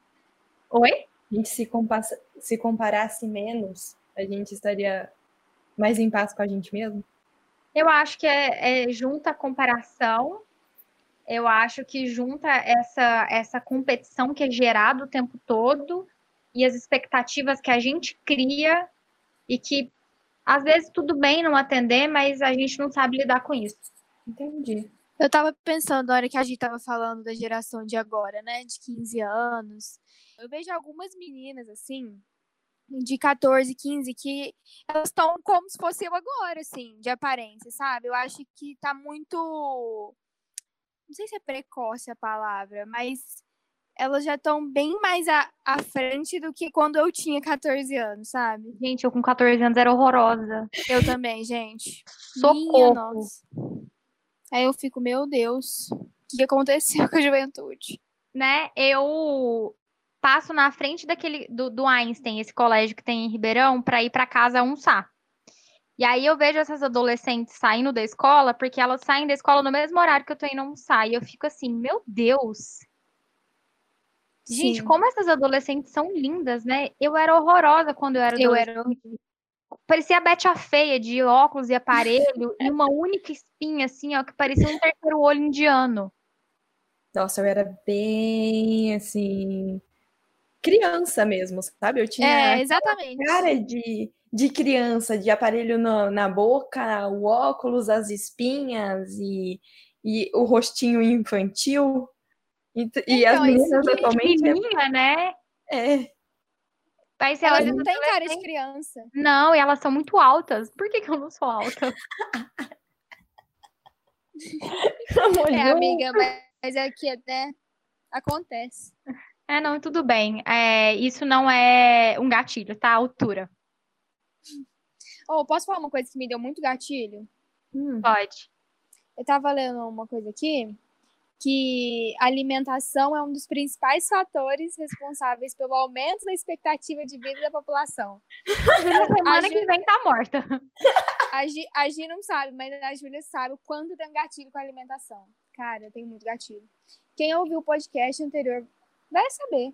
Speaker 1: Oi?
Speaker 3: A gente se, compassa, se comparasse menos, a gente estaria mais em paz com a gente mesmo?
Speaker 1: Eu acho que é, é junta a comparação eu acho que junta essa, essa competição que é gerada o tempo todo e as expectativas que a gente cria e que às vezes tudo bem não atender, mas a gente não sabe lidar com isso.
Speaker 3: Entendi.
Speaker 2: Eu tava pensando na hora que a gente tava falando da geração de agora, né, de 15 anos. Eu vejo algumas meninas assim, de 14, 15, que elas estão como se fosse eu agora, assim, de aparência, sabe? Eu acho que tá muito não sei se é precoce a palavra, mas elas já estão bem mais à, à frente do que quando eu tinha 14 anos, sabe?
Speaker 1: Gente, eu com 14 anos era horrorosa.
Speaker 2: Eu também, gente.
Speaker 1: Socorro.
Speaker 2: Aí eu fico, meu Deus, o que aconteceu com a juventude?
Speaker 1: Né? Eu passo na frente daquele do, do Einstein, esse colégio que tem em Ribeirão, para ir para casa almoçar. E aí eu vejo essas adolescentes saindo da escola, porque elas saem da escola no mesmo horário que eu tô indo almoçar. E eu fico assim, meu Deus. Gente,
Speaker 2: Sim.
Speaker 1: como essas adolescentes são lindas, né? Eu era horrorosa quando eu era
Speaker 2: Eu era
Speaker 1: Parecia a Betty a feia, de óculos e aparelho, e uma única espinha, assim, ó, que parecia um terceiro olho indiano.
Speaker 3: Nossa, eu era bem assim. Criança mesmo, sabe? Eu tinha
Speaker 2: É, exatamente.
Speaker 3: cara de, de criança, de aparelho no- na boca, o óculos, as espinhas e, e o rostinho infantil. E, t- e as
Speaker 2: Então,
Speaker 3: meninas atualmente
Speaker 1: Pequenininha, né?
Speaker 3: é,
Speaker 1: você
Speaker 2: Elas
Speaker 1: olha
Speaker 2: não têm cara de criança.
Speaker 1: Não, e elas são muito altas. Por que, que eu não sou alta?
Speaker 2: É, amiga, mas é que, né? Acontece.
Speaker 1: É, não, tudo bem. É, isso não é um gatilho, tá? Altura.
Speaker 2: Oh, posso falar uma coisa que me deu muito gatilho?
Speaker 3: Hum,
Speaker 1: Pode.
Speaker 2: Eu tava lendo uma coisa aqui que a alimentação é um dos principais fatores responsáveis pelo aumento da expectativa de vida da população.
Speaker 1: Na semana
Speaker 2: Ju-
Speaker 1: que vem tá morta.
Speaker 2: A Gi, a Gi não sabe, mas a Júlia sabe o quanto tem gatilho com a alimentação. Cara, eu tenho muito gatilho. Quem ouviu o podcast anterior vai saber.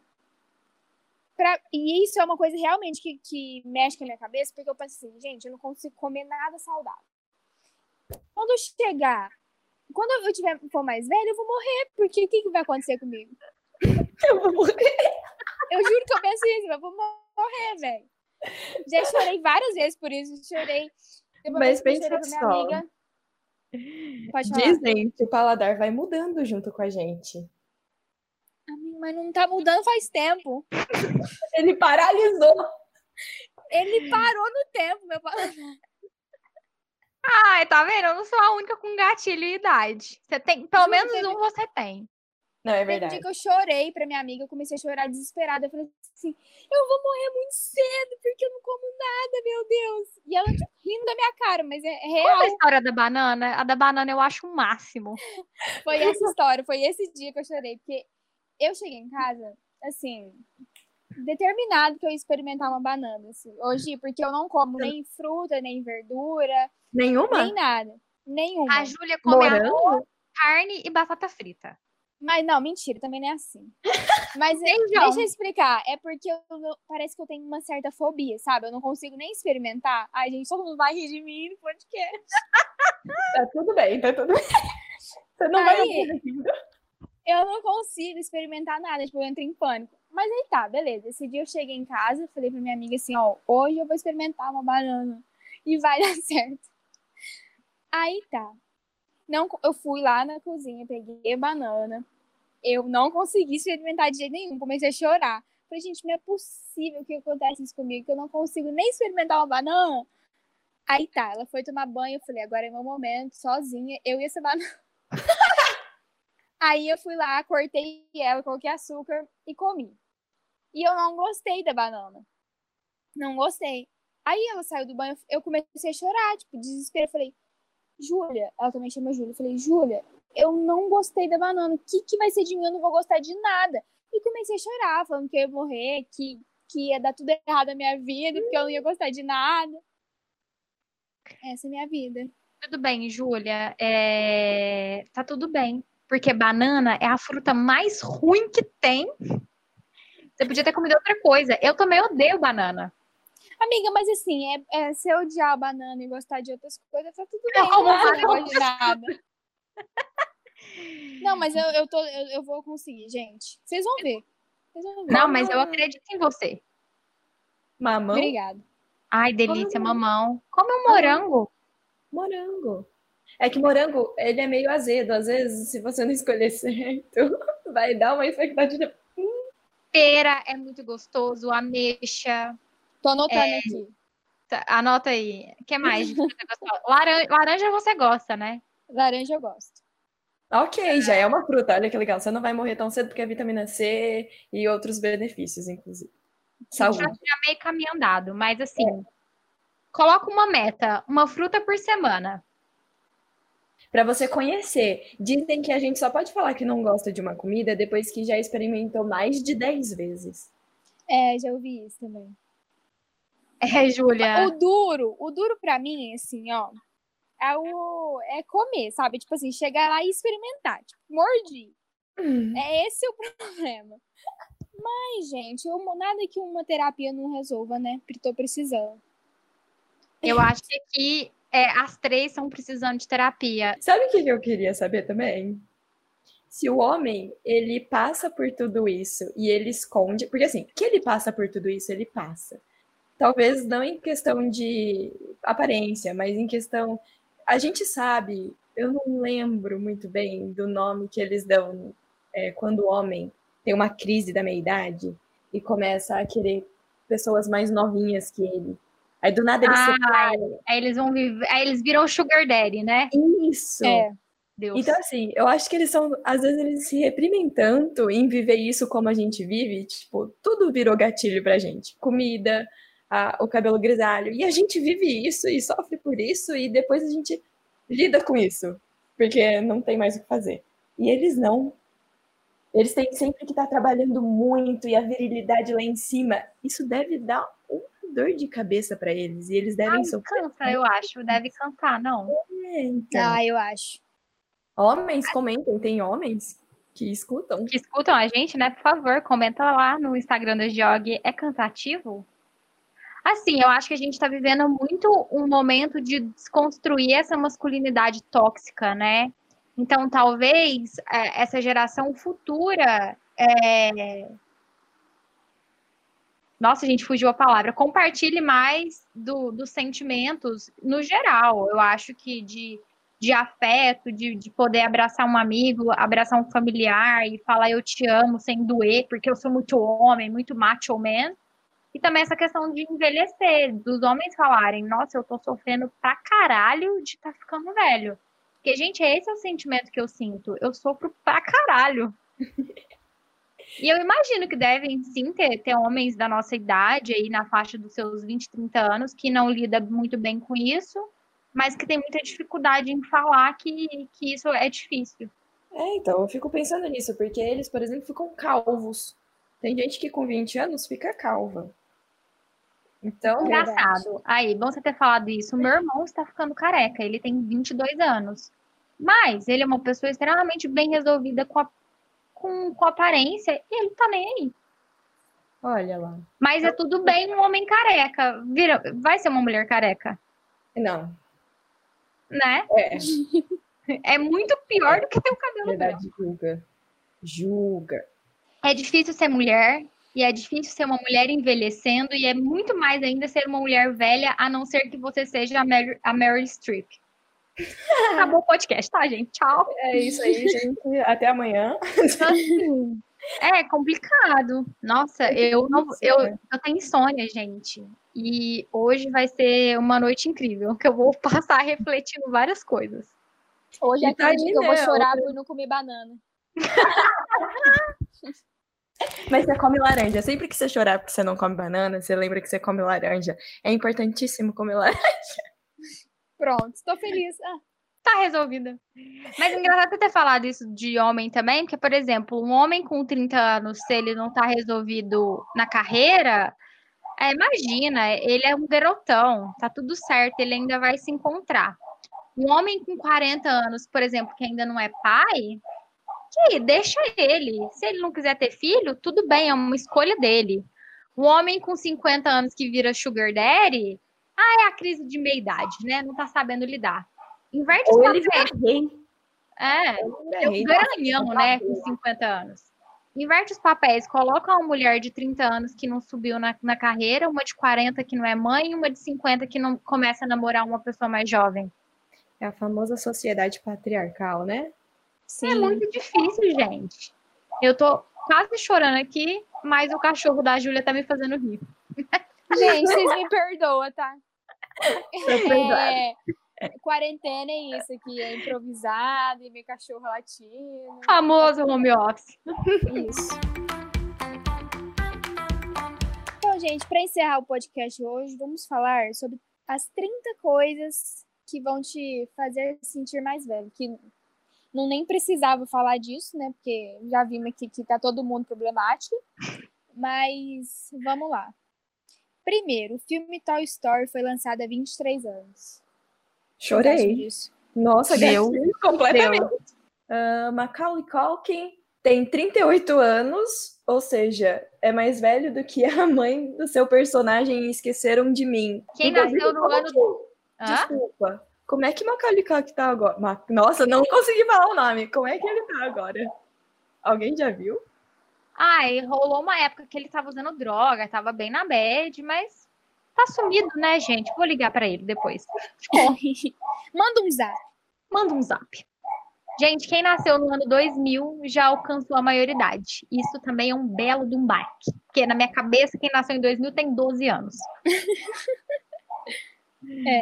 Speaker 2: Pra- e isso é uma coisa realmente que, que mexe com a minha cabeça, porque eu penso assim, gente, eu não consigo comer nada saudável. Quando eu chegar, quando eu tiver, for mais velha, eu vou morrer, porque o que, que vai acontecer comigo?
Speaker 3: eu vou morrer.
Speaker 2: Eu juro que eu penso isso, eu vou morrer, velho. Já chorei várias vezes por isso, chorei.
Speaker 3: Mas pensa
Speaker 2: chorei pra minha
Speaker 3: só.
Speaker 2: amiga.
Speaker 3: Dizem que o paladar vai mudando junto com a gente.
Speaker 2: Amigo, mas não tá mudando faz tempo.
Speaker 3: Ele paralisou.
Speaker 2: Ele parou no tempo, meu paladar.
Speaker 1: Ai, tá vendo? Eu não sou a única com gatilho e idade. Você tem, pelo
Speaker 2: Juro,
Speaker 1: menos
Speaker 2: teve-
Speaker 1: um você tem.
Speaker 3: Não, é
Speaker 2: um
Speaker 3: verdade.
Speaker 2: dia que eu chorei pra minha amiga, eu comecei a chorar desesperada. Eu falei assim: eu vou morrer muito cedo porque eu não como nada, meu Deus. E ela tipo, rindo da minha cara, mas é, é
Speaker 1: Conta a
Speaker 2: real.
Speaker 1: história da banana. A da banana eu acho o máximo.
Speaker 2: Foi essa história, foi esse dia que eu chorei. Porque eu cheguei em casa, assim, determinado que eu ia experimentar uma banana. Assim. Hoje, porque eu não como nem fruta, nem verdura,
Speaker 3: Nenhuma?
Speaker 2: nem nada. Nenhuma.
Speaker 1: A Júlia come arroz, carne e batata frita.
Speaker 2: Mas não, mentira, também não é assim. Mas é- deixa eu explicar. É porque eu, parece que eu tenho uma certa fobia, sabe? Eu não consigo nem experimentar. Ai, gente, todo mundo vai rir de mim no podcast.
Speaker 3: Tá tudo bem, tá tudo bem. Você não vai
Speaker 2: Aí-
Speaker 3: ouvir.
Speaker 2: Eu não consigo experimentar nada, tipo, eu entro em pânico. Mas aí tá, beleza. Esse dia eu cheguei em casa, falei pra minha amiga assim, ó, hoje eu vou experimentar uma banana. E vai dar certo. Aí tá. Não, eu fui lá na cozinha, peguei a banana. Eu não consegui experimentar de jeito nenhum, comecei a chorar. Falei, gente, não é possível que acontece isso comigo, que eu não consigo nem experimentar uma banana. Aí tá, ela foi tomar banho, eu falei, agora é meu momento, sozinha, eu e essa banana. Aí eu fui lá, cortei ela, coloquei açúcar e comi. E eu não gostei da banana. Não gostei. Aí ela saiu do banho, eu comecei a chorar, tipo, desespero. Eu falei, Júlia, ela também chama Júlia. Eu falei, Júlia, eu não gostei da banana. O que, que vai ser de mim? Eu não vou gostar de nada. E comecei a chorar, falando que eu ia morrer, que, que ia dar tudo errado na minha vida, porque eu não ia gostar de nada. Essa é a minha vida.
Speaker 1: Tudo bem, Júlia. é, Tá tudo bem. Porque banana é a fruta mais ruim que tem. Você podia ter comido outra coisa. Eu também odeio banana.
Speaker 2: Amiga, mas assim, é, é, se eu odiar a banana e gostar de outras coisas, tá tudo
Speaker 1: Eu
Speaker 2: bem.
Speaker 1: como
Speaker 2: não é
Speaker 1: banana.
Speaker 2: negócio de nada. Não, mas eu, eu, tô, eu, eu vou conseguir, gente. Vocês vão ver. Vocês vão ver.
Speaker 1: Não, mas eu acredito em você.
Speaker 3: Mamão?
Speaker 2: Obrigada.
Speaker 1: Ai, delícia,
Speaker 3: Como?
Speaker 1: mamão. Come um morango.
Speaker 3: Morango. É que morango, ele é meio azedo. Às vezes, se você não escolher certo, vai dar uma expectativa.
Speaker 1: Pera é muito gostoso. Ameixa.
Speaker 2: Tô anotando
Speaker 1: É.
Speaker 2: aqui.
Speaker 1: Tá, Anota aí. O que mais de fruta gostosa? Laranja, laranja você gosta, né?
Speaker 2: Laranja eu gosto.
Speaker 3: Ok, já é uma fruta. Olha que legal. Você não vai morrer tão cedo porque é vitamina C e outros benefícios, inclusive.
Speaker 1: Já,
Speaker 3: Saúde.
Speaker 1: já meio caminho andado. Mas assim, coloca uma meta. Uma fruta por semana.
Speaker 3: Para você conhecer. Dizem que a gente só pode falar que não gosta de uma comida depois que já experimentou mais de 10 vezes.
Speaker 2: É, já ouvi isso também.
Speaker 1: É, Júlia.
Speaker 2: O duro, o duro para mim, assim, ó, é o é comer, sabe? Tipo assim, chegar lá e experimentar. Tipo, mordi. Hum. É esse o problema. Mas, gente, eu, nada que uma terapia não resolva, né? Tô precisando.
Speaker 1: Eu acho que aqui é, as três estão precisando de terapia.
Speaker 3: Sabe o que eu queria saber também? Se o homem, ele passa por tudo isso e ele esconde, porque assim, que ele passa por tudo isso, ele passa. Talvez não em questão de aparência, mas em questão a gente sabe, eu não lembro muito bem do nome que eles dão é, quando o homem tem uma crise da meia-idade e começa a querer pessoas mais novinhas que ele. Aí do nada eles ah,
Speaker 1: separam. Aí eles vão viver, aí eles viram sugar daddy, né?
Speaker 3: Isso. É. Deus. Então, assim, eu acho que eles são, às vezes, eles se reprimem tanto em viver isso como a gente vive, tipo, tudo virou gatilho pra gente. Comida, a, o cabelo grisalho. E a gente vive isso e sofre por isso, e depois a gente lida com isso, porque não tem mais o que fazer. E eles não. Eles têm sempre que estar tá trabalhando muito e a virilidade lá em cima. Isso deve dar dor de cabeça para eles. E eles devem Ai, sofrer.
Speaker 1: Cansa, eu acho. Deve cansar, não.
Speaker 2: É, então. Ah, eu acho.
Speaker 3: Homens, comentem. Tem homens que escutam.
Speaker 1: Que escutam a gente, né? Por favor, comenta lá no Instagram do Jog. É cansativo? Assim, eu acho que a gente está vivendo muito um momento de desconstruir essa masculinidade tóxica, né? Então, talvez é, essa geração futura. É... Nossa, a gente fugiu a palavra. Compartilhe mais do, dos sentimentos no geral. Eu acho que de, de afeto, de, de poder abraçar um amigo, abraçar um familiar e falar eu te amo sem doer, porque eu sou muito homem, muito macho man. E também essa questão de envelhecer, dos homens falarem, nossa, eu tô sofrendo pra caralho de tá ficando velho. Porque, gente, esse é o sentimento que eu sinto. Eu sofro pra caralho. e eu imagino que devem sim ter, ter homens da nossa idade, aí na faixa dos seus 20, 30 anos, que não lida muito bem com isso, mas que tem muita dificuldade em falar que, que isso é difícil.
Speaker 3: É, então, eu fico pensando nisso, porque eles, por exemplo, ficam calvos. Tem gente que com 20 anos fica calva. Então,
Speaker 1: engraçado. Aí, bom você ter falado isso. Meu irmão está ficando careca, ele tem 22 anos. Mas ele é uma pessoa extremamente bem resolvida com a, com, com aparência e ele tá nem aí.
Speaker 3: Olha lá.
Speaker 1: Mas é tudo bem um homem careca. Vira, vai ser uma mulher careca?
Speaker 3: Não.
Speaker 1: Né?
Speaker 3: É.
Speaker 1: É muito pior do que ter o cabelo
Speaker 3: Verdade, julga. Julga.
Speaker 1: É difícil ser mulher, e é difícil ser uma mulher envelhecendo, e é muito mais ainda ser uma mulher velha, a não ser que você seja a, Mer a Meryl Streep. Acabou o podcast, tá, gente? Tchau.
Speaker 3: É isso aí, gente. Até amanhã.
Speaker 1: Assim, é complicado. Nossa, eu não, eu, eu tenho insônia, gente. E hoje vai ser uma noite incrível, que eu vou passar refletindo várias coisas.
Speaker 2: Hoje é tá que eu vou chorar por não comer banana.
Speaker 3: Mas você come laranja. Sempre que você chorar porque você não come banana, você lembra que você come laranja. É importantíssimo comer laranja.
Speaker 2: Pronto, estou feliz. Ah.
Speaker 1: Tá resolvida. Mas é engraçado ter falado isso de homem também, porque, por exemplo, um homem com 30 anos, se ele não tá resolvido na carreira, é, imagina, ele é um garotão, tá tudo certo, ele ainda vai se encontrar. Um homem com 40 anos, por exemplo, que ainda não é pai, que deixa ele. Se ele não quiser ter filho, tudo bem, é uma escolha dele. O homem com 50 anos que vira sugar daddy, ah, é a crise de meia-idade, né? Não tá sabendo lidar. Inverte
Speaker 3: Ou ele papéis.
Speaker 1: É, é um garanhão, né, com 50 anos. Inverte os papéis, coloca uma mulher de 30 anos que não subiu na, na carreira, uma de 40 que não é mãe, e uma de 50 que não começa a namorar uma pessoa mais jovem.
Speaker 3: É a famosa sociedade patriarcal, né?
Speaker 1: Sim. É muito difícil, gente. Eu tô quase chorando aqui, mas o cachorro da Júlia tá me fazendo rir.
Speaker 2: Gente, vocês me perdoam, tá? É, quarentena é isso aqui, é improvisado e meu cachorro latindo.
Speaker 1: Famoso home office.
Speaker 2: Isso. Então, gente, para encerrar o podcast hoje, vamos falar sobre as 30 coisas que vão te fazer sentir mais velho. Que não nem precisava falar disso, né? Porque já vimos aqui que tá todo mundo problemático. Mas vamos lá. Primeiro, o filme Toy Story foi lançado há 23 anos.
Speaker 3: Chorei. Nossa, deu completamente. Uh, Macaulay Culkin tem 38 anos, ou seja, é mais velho do que a mãe do seu personagem em Esqueceram de Mim.
Speaker 1: Quem nasceu no ano...
Speaker 3: Desculpa. Como é que Macaulay Culkin tá agora? Nossa, não consegui falar o nome. Como é que ele tá agora? Alguém já viu?
Speaker 1: Ai, rolou uma época que ele tava usando droga, tava bem na bad, mas tá sumido, né, gente? Vou ligar para ele depois.
Speaker 2: Manda um zap.
Speaker 1: Manda um zap. Gente, quem nasceu no ano 2000 já alcançou a maioridade. Isso também é um belo de um baque. Porque na minha cabeça, quem nasceu em 2000 tem 12 anos.
Speaker 2: é.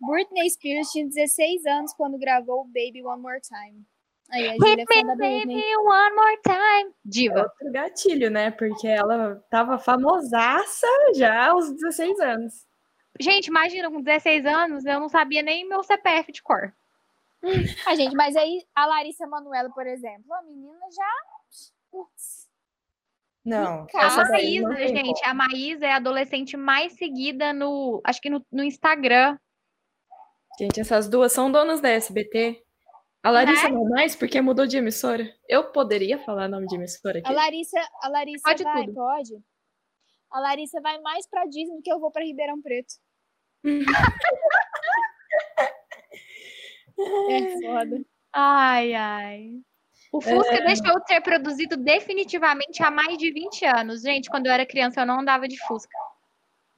Speaker 2: Britney Spears tinha 16 anos quando gravou Baby One More Time. Aí a é da Britney.
Speaker 1: One More Time. Diva.
Speaker 3: Outro gatilho, né? Porque ela tava famosaça já aos 16 anos.
Speaker 1: Gente, imagina, com 16 anos, eu não sabia nem meu CPF de cor.
Speaker 2: A gente, mas aí a Larissa Manoela, por exemplo, a menina já.
Speaker 3: Não.
Speaker 1: A Maísa, gente, a Maísa é a adolescente mais seguida no. Acho que no, no Instagram.
Speaker 3: Gente, essas duas são donas da SBT. A Larissa não, é não mais porque mudou de emissora. Eu poderia falar nome de emissora aqui?
Speaker 2: A Larissa, a Larissa pode vai, tudo. pode. A Larissa vai mais pra Disney do que eu vou pra Ribeirão Preto. É foda.
Speaker 1: Ai, ai. O Fusca é... deixou de ser produzido definitivamente há mais de 20 anos. Gente, quando eu era criança, eu não andava de Fusca.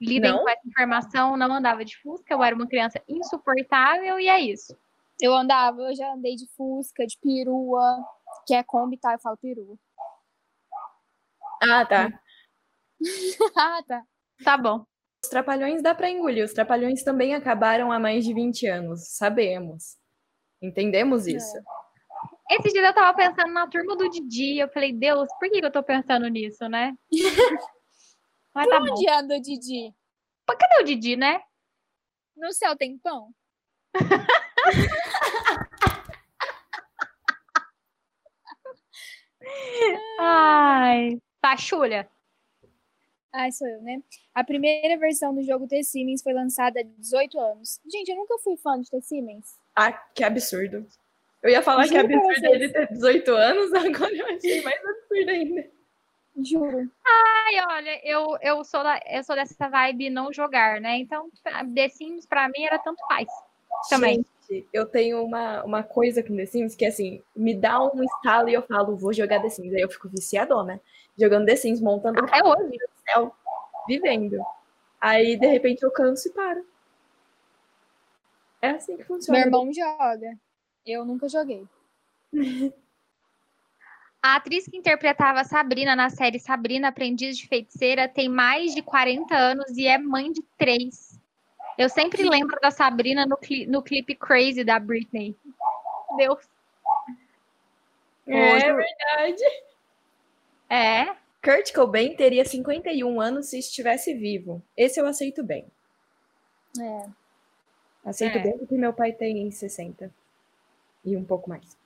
Speaker 1: Lidem não? com essa informação, não andava de Fusca, eu era uma criança insuportável e é isso.
Speaker 2: Eu andava, eu já andei de Fusca, de perua, que é Kombi, tá? Eu falo perua.
Speaker 3: Ah, tá.
Speaker 2: ah, tá.
Speaker 1: Tá bom.
Speaker 3: Os trapalhões dá pra engolir. Os trapalhões também acabaram há mais de 20 anos, sabemos. Entendemos isso.
Speaker 1: É. Esse dia eu tava pensando na turma do Didi. Eu falei, Deus, por que eu tô pensando nisso, né?
Speaker 2: Mas por tá onde bom. anda o Didi?
Speaker 1: Cadê o Didi, né?
Speaker 2: No céu tem pão?
Speaker 1: Ai, Pachulha.
Speaker 2: Ai, sou eu, né? A primeira versão do jogo The Siemens foi lançada há 18 anos. Gente, eu nunca fui fã de The Siemens.
Speaker 3: Ah, que absurdo. Eu ia falar Juro que é absurdo ele ter 18 anos, agora eu achei mais absurdo ainda.
Speaker 2: Juro.
Speaker 1: Ai, olha, eu, eu, sou da, eu sou dessa vibe não jogar, né? Então, The Sims pra mim era tanto faz. Também.
Speaker 3: Gente, eu tenho uma, uma coisa com The Sims que, assim, me dá um estalo e eu falo, vou jogar The Sims. Aí eu fico viciadona. Jogando The Sims, montando...
Speaker 1: Até hoje.
Speaker 3: Céu, vivendo. Aí, de repente, eu canso e paro. É assim que funciona.
Speaker 2: Meu irmão joga. Eu nunca joguei.
Speaker 1: A atriz que interpretava Sabrina na série Sabrina, Aprendiz de Feiticeira, tem mais de 40 anos e é mãe de três. Eu sempre lembro da Sabrina no, cli no clipe Crazy da Britney. Deus.
Speaker 3: É Hoje... verdade.
Speaker 1: É.
Speaker 3: Kurt Cobain teria 51 anos se estivesse vivo. Esse eu aceito bem.
Speaker 2: É.
Speaker 3: Aceito é. bem porque meu pai tem 60. E um pouco mais.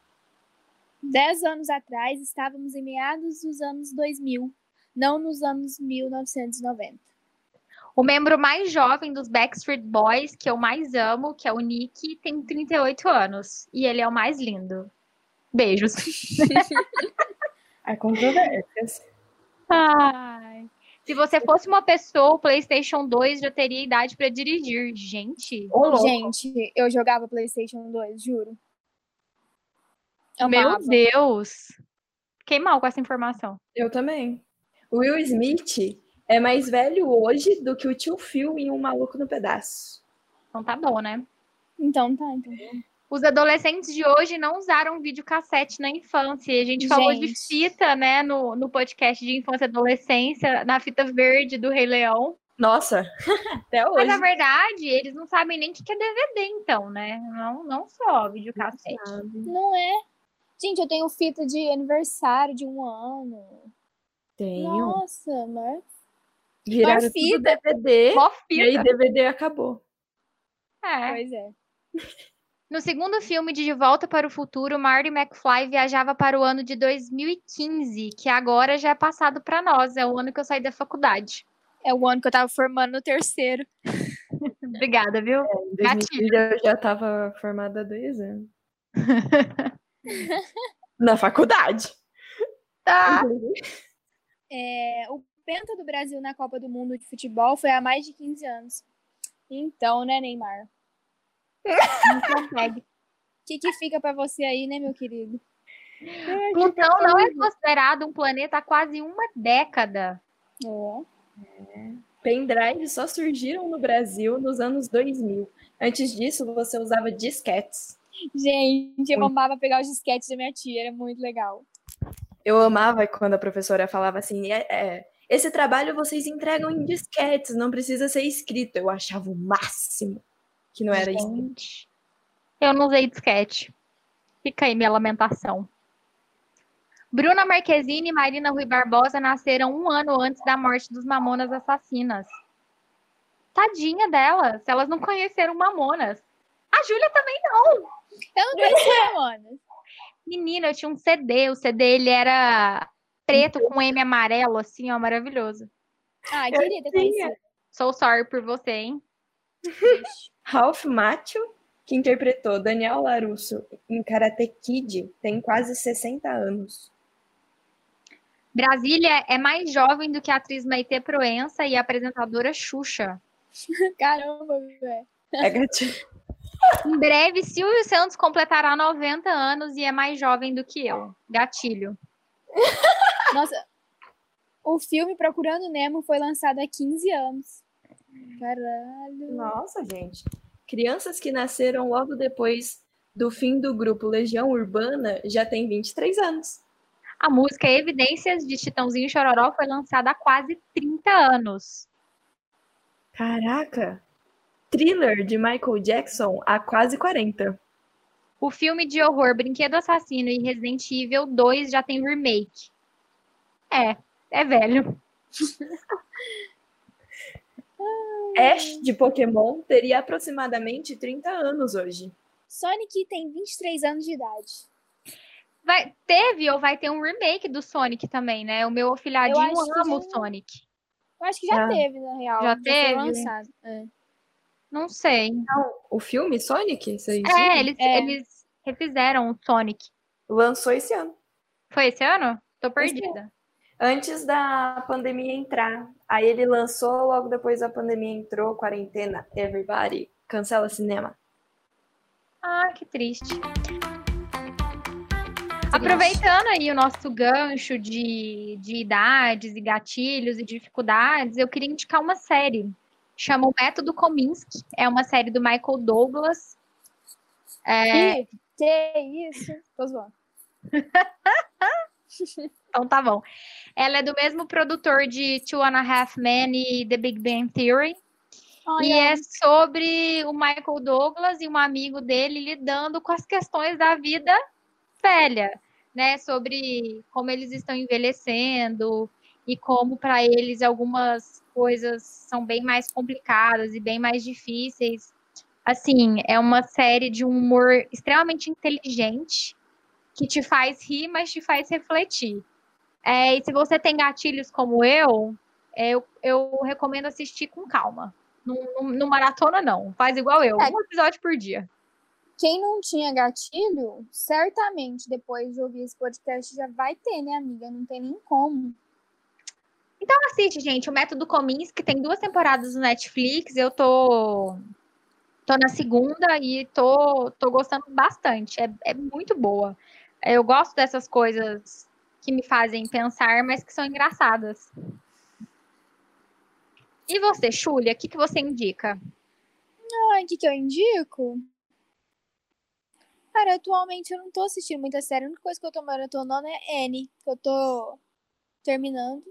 Speaker 2: Dez anos atrás, estávamos em meados dos anos 2000, não nos anos 1990.
Speaker 1: O membro mais jovem dos Backstreet Boys, que eu mais amo, que é o Nick, tem 38 anos. E ele é o mais lindo. Beijos.
Speaker 3: Há controvérsias.
Speaker 1: Ai. Se você fosse uma pessoa, o PlayStation 2 já teria idade para dirigir. Gente.
Speaker 2: Gente, eu jogava PlayStation 2, juro.
Speaker 1: Amava. Meu Deus. Fiquei mal com essa informação.
Speaker 3: Eu também. O Will Smith é mais velho hoje do que o tio Phil em Um Maluco no Pedaço.
Speaker 1: Então tá bom, né?
Speaker 2: Então tá, então.
Speaker 1: Os adolescentes de hoje não usaram videocassete na infância. A gente, gente. falou de fita, né, no, no podcast de infância e adolescência, na fita verde do Rei Leão.
Speaker 3: Nossa, até hoje.
Speaker 1: Mas na verdade, eles não sabem nem o que é DVD, então, né? Não, não só videocassete.
Speaker 2: Não é. Gente, eu tenho fita de aniversário de um ano.
Speaker 3: Tenho.
Speaker 2: Nossa, mas.
Speaker 3: Viraram
Speaker 2: fita.
Speaker 3: DVD.
Speaker 1: Mó fita.
Speaker 3: E aí DVD acabou.
Speaker 1: É.
Speaker 2: Pois é.
Speaker 1: No segundo filme de De Volta para o Futuro, Marty McFly viajava para o ano de 2015, que agora já é passado para nós, é o ano que eu saí da faculdade.
Speaker 2: É o ano que eu tava formando no terceiro.
Speaker 1: Obrigada, viu?
Speaker 3: 2015 eu já estava formada há dois anos. Na faculdade.
Speaker 1: Tá.
Speaker 2: É, o penta do Brasil na Copa do Mundo de futebol foi há mais de 15 anos. Então, né, Neymar?
Speaker 1: Não consegue.
Speaker 2: O que, que fica pra você aí, né, meu querido?
Speaker 1: Plutão não é considerado um planeta há quase uma década.
Speaker 2: Ó.
Speaker 3: Pendrives só surgiram no Brasil nos anos 2000. Antes disso, você usava disquetes.
Speaker 2: Gente, eu
Speaker 3: Muito.
Speaker 2: amava pegar os disquetes da minha tia, era muito legal.
Speaker 3: Eu amava quando a professora falava assim: é, é, esse trabalho vocês entregam em disquetes, não precisa ser escrito. Eu achava o máximo que não era escrito.
Speaker 1: Gente, eu não usei disquete. Fica aí minha lamentação. Bruna Marquezine e Marina Rui Barbosa nasceram um ano antes da morte dos Mamonas Assassinas. Tadinha delas, elas não conheceram Mamonas. A Júlia também não.
Speaker 2: Eu não conhecia, mano.
Speaker 1: Menina, eu tinha um CD, o CD ele era preto com M amarelo, assim, ó, maravilhoso.
Speaker 2: Ah,
Speaker 3: tinha.
Speaker 2: conhecido.
Speaker 1: Sou sorry por você, hein?
Speaker 3: Ralph Macchio, que interpretou Daniel LaRusso em Karate Kid, tem quase 60 anos.
Speaker 1: Brasília é mais jovem do que a atriz Maite Proença e a apresentadora Xuxa.
Speaker 2: Caramba, velho.
Speaker 3: É gatinho.
Speaker 1: Em breve, Silvio Santos completará 90 anos e é mais jovem do que eu. Gatilho.
Speaker 2: Nossa, o filme Procurando Nemo foi lançado há 15 anos. Caralho.
Speaker 3: Nossa, gente. Crianças que nasceram logo depois do fim do grupo Legião Urbana já têm 23 anos.
Speaker 1: A música Evidências de Chitãozinho e Chororó foi lançada há quase 30 anos.
Speaker 3: Caraca! Thriller de Michael Jackson há quase 40.
Speaker 1: O filme de horror Brinquedo Assassino e Resident Evil 2 já tem remake. É, é velho.
Speaker 3: Ash de Pokémon teria aproximadamente 30 anos hoje.
Speaker 2: Sonic tem 23 anos de idade.
Speaker 1: Vai, teve ou vai ter um remake do Sonic também, né? O meu afilhadinho
Speaker 2: Eu acho que
Speaker 1: ama o
Speaker 2: já-
Speaker 1: Sonic.
Speaker 2: Eu acho que já
Speaker 3: Ah.
Speaker 2: teve, na real.
Speaker 1: Já teve?
Speaker 2: lançado. É.
Speaker 1: Não sei.
Speaker 3: O filme Sonic, vocês
Speaker 1: É, eles,
Speaker 2: É.
Speaker 1: eles refizeram o Sonic.
Speaker 3: lançou esse ano.
Speaker 1: Foi esse ano? Tô
Speaker 3: Esse
Speaker 1: perdida.
Speaker 3: Antes da pandemia entrar. Aí ele lançou, logo depois a pandemia entrou, quarentena, everybody, cancela cinema.
Speaker 1: Ah, que triste. Aproveitando aí o nosso gancho de, de idades e gatilhos e dificuldades, eu queria indicar uma série. Chama o Método Kominsky. É uma série do Michael Douglas. É,
Speaker 2: Ih, que isso? Tô zoando.
Speaker 1: então tá bom. Ela é do mesmo produtor de Two and a Half Men e The Big Bang Theory. E
Speaker 2: Olha,
Speaker 1: é sobre o Michael Douglas e um amigo dele lidando com as questões da vida velha, né? Sobre como eles estão envelhecendo e como para eles algumas coisas são bem mais complicadas e bem mais difíceis. Assim, é uma série de um humor extremamente inteligente que te faz rir, mas te faz refletir. É, e se você tem gatilhos como eu, é, eu, eu recomendo assistir com calma. Não, não maratona, não. Faz igual eu.
Speaker 2: É.
Speaker 1: Um episódio por dia.
Speaker 2: quem não tinha gatilho, certamente depois de ouvir esse podcast já vai ter, né, amiga? Não tem nem como.
Speaker 1: Assiste, gente, o Método Kominsky tem duas temporadas no Netflix. Eu tô tô na segunda e tô, tô gostando bastante. É, é muito boa. Eu gosto dessas coisas que me fazem pensar, mas que são engraçadas. E você, Xulia, o que, que você indica?
Speaker 2: O que, que eu indico? Cara, atualmente eu não tô assistindo muita série. A única coisa que eu tô maratonando é N, que eu tô terminando.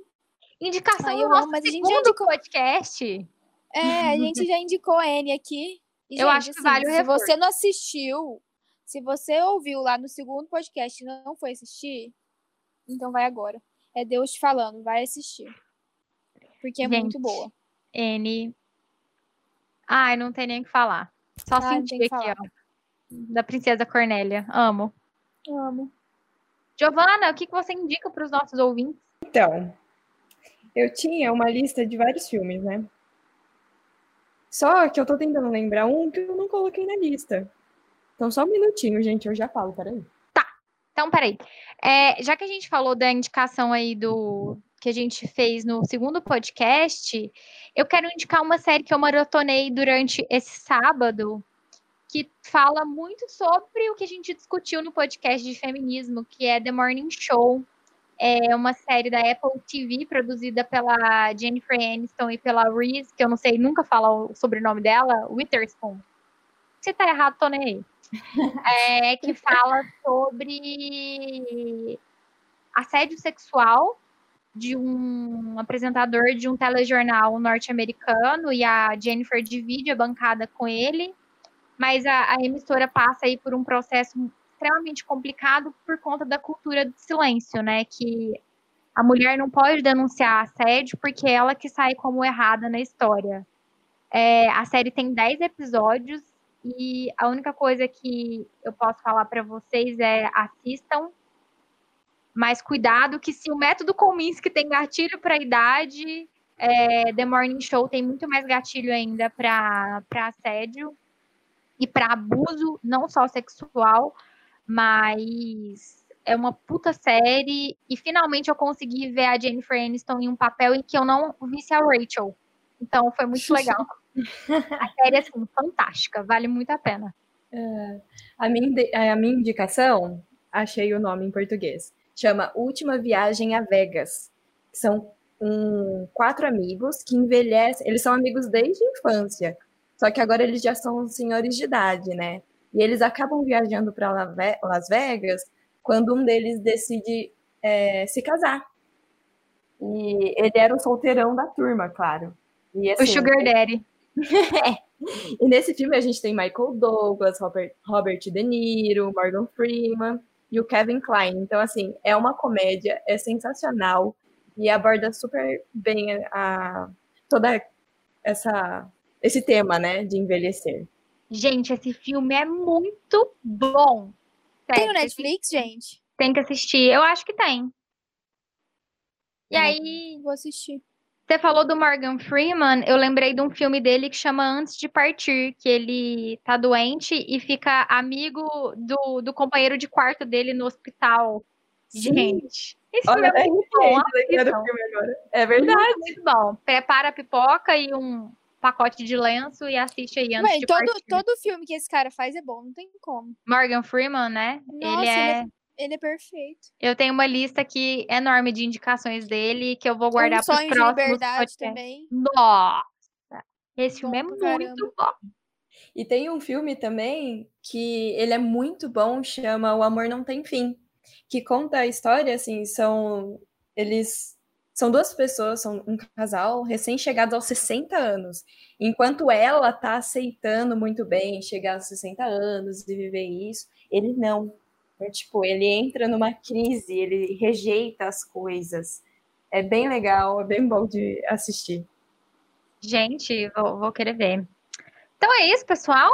Speaker 1: Indicação
Speaker 2: Ai,
Speaker 1: do nosso
Speaker 2: mas a gente já
Speaker 1: segundo
Speaker 2: indicou.
Speaker 1: podcast.
Speaker 2: É, a gente já indicou N aqui. E,
Speaker 1: Eu
Speaker 2: gente,
Speaker 1: acho que
Speaker 2: assim,
Speaker 1: vale o
Speaker 2: Se
Speaker 1: reforço.
Speaker 2: você não assistiu, se você ouviu lá no segundo podcast e não foi assistir, então vai agora. É Deus te falando, vai assistir. Porque é muito
Speaker 1: Gente.
Speaker 2: boa.
Speaker 1: N. Ai, não tem nem o que falar. Só
Speaker 2: Ah, que
Speaker 1: aqui,
Speaker 2: falar.
Speaker 1: ó. Da Princesa Cornélia. Amo.
Speaker 2: Amo.
Speaker 1: Giovana, o que, que você indica para os nossos ouvintes?
Speaker 3: Então, eu tinha uma lista de vários filmes, né? Só que eu tô tentando lembrar um que eu não coloquei na lista. Então, só um minutinho, gente, eu já falo, peraí.
Speaker 1: Então, peraí. É, já que a gente falou da indicação aí do que a gente fez no segundo podcast, eu quero indicar uma série que eu maratonei durante esse sábado, que fala muito sobre o que a gente discutiu no podcast de feminismo, que é The Morning Show. É uma série da Apple TV, produzida pela Jennifer Aniston e pela Reese, que eu não sei nunca falar o sobrenome dela, Witherspoon. Se tá errado, tô nem aí. É, que fala sobre assédio sexual de um apresentador de um telejornal norte-americano e a Jennifer divide a bancada com ele, mas a, a emissora passa aí por um processo extremamente complicado por conta da cultura do silêncio, né? Que a mulher não pode denunciar assédio porque é ela que sai como errada na história. É, a série tem 10 episódios e a única coisa que eu posso falar para vocês é assistam, mas cuidado que se o método Kominsky tem gatilho para idade, é, The Morning Show tem muito mais gatilho ainda para assédio e para abuso, não só sexual, mas é uma puta série e finalmente eu consegui ver a Jennifer Aniston em um papel em que eu não visse a Rachel. Então foi muito legal. A série assim fantástica, vale muito a pena.
Speaker 3: A minha, inde- a minha indicação, achei o nome em português, chama Última Viagem a Vegas. São um, quatro amigos que envelhecem, eles são amigos desde a infância, só que agora eles já são senhores de idade, né? E eles acabam viajando para Las Vegas quando um deles decide é, se casar. E ele era o solteirão da turma, claro. E,
Speaker 1: O
Speaker 3: assim,
Speaker 1: Sugar Daddy.
Speaker 3: e nesse filme a gente tem Michael Douglas, Robert, Robert De Niro, Morgan Freeman e o Kevin Kline. Então, assim, é uma comédia, é sensacional e aborda super bem a, a- toda essa esse tema, né, de envelhecer.
Speaker 1: Gente, esse filme é muito bom.
Speaker 2: Tem no Netflix, gente?
Speaker 1: Tem que assistir. Eu acho que tem. E aí,
Speaker 2: Vou assistir.
Speaker 1: Você falou do Morgan Freeman, eu lembrei de um filme dele que chama Antes de Partir, que ele tá doente e fica amigo do, do companheiro de quarto dele no hospital. Gente, esse
Speaker 3: Olha,
Speaker 1: é
Speaker 3: é
Speaker 1: muito bom.
Speaker 3: agora. É verdade.
Speaker 1: Muito, muito bom. Prepara a pipoca e um pacote de lenço e assiste aí antes de
Speaker 2: todo,
Speaker 1: partir.
Speaker 2: todo filme que esse cara faz é bom, não tem como.
Speaker 1: Morgan Freeman, né?
Speaker 2: Nossa,
Speaker 1: ele é...
Speaker 2: Ele é perfeito.
Speaker 1: Eu tenho uma lista aqui enorme de indicações dele que eu vou guardar para os
Speaker 2: sonho de
Speaker 1: próximos
Speaker 2: liberdade
Speaker 1: podcasts.
Speaker 2: também.
Speaker 1: Nossa! Esse filme é
Speaker 2: Bom
Speaker 1: muito bom.
Speaker 3: E tem um filme também que ele é muito bom, chama O Amor Não Tem Fim, que conta a história, assim, são eles são duas pessoas, são um casal recém-chegados aos 60 anos. Enquanto ela tá aceitando muito bem chegar aos 60 anos e viver isso, ele não. É, tipo, ele entra numa crise, ele rejeita as coisas. É bem legal, é bem bom de assistir.
Speaker 1: Gente, vou, vou querer ver. Então é isso, pessoal.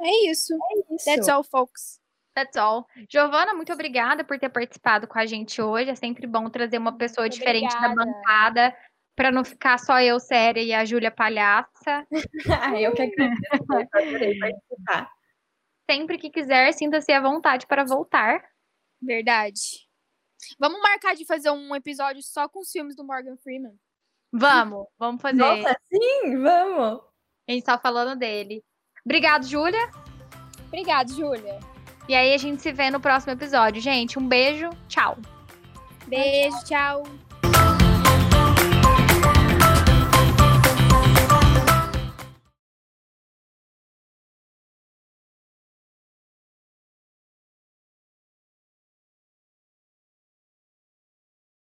Speaker 2: É isso.
Speaker 3: Isso.
Speaker 2: That's all, folks.
Speaker 1: That's all. Giovana, muito obrigada por ter participado com a gente hoje. É sempre bom trazer uma pessoa diferente da bancada, para não ficar só eu séria e a Júlia palhaça.
Speaker 3: Eu que agradeço, adorei participar.
Speaker 1: Sempre que quiser, sinta-se à vontade para voltar.
Speaker 2: Verdade. Vamos marcar de fazer um episódio só com os filmes do Morgan Freeman.
Speaker 1: Vamos, vamos fazer.
Speaker 3: Nossa, sim, vamos!
Speaker 1: A gente tá falando dele. Obrigado, Júlia.
Speaker 2: Obrigada, Júlia.
Speaker 1: E aí a gente se vê no próximo episódio. Gente, um beijo. Tchau.
Speaker 2: Beijo, tchau.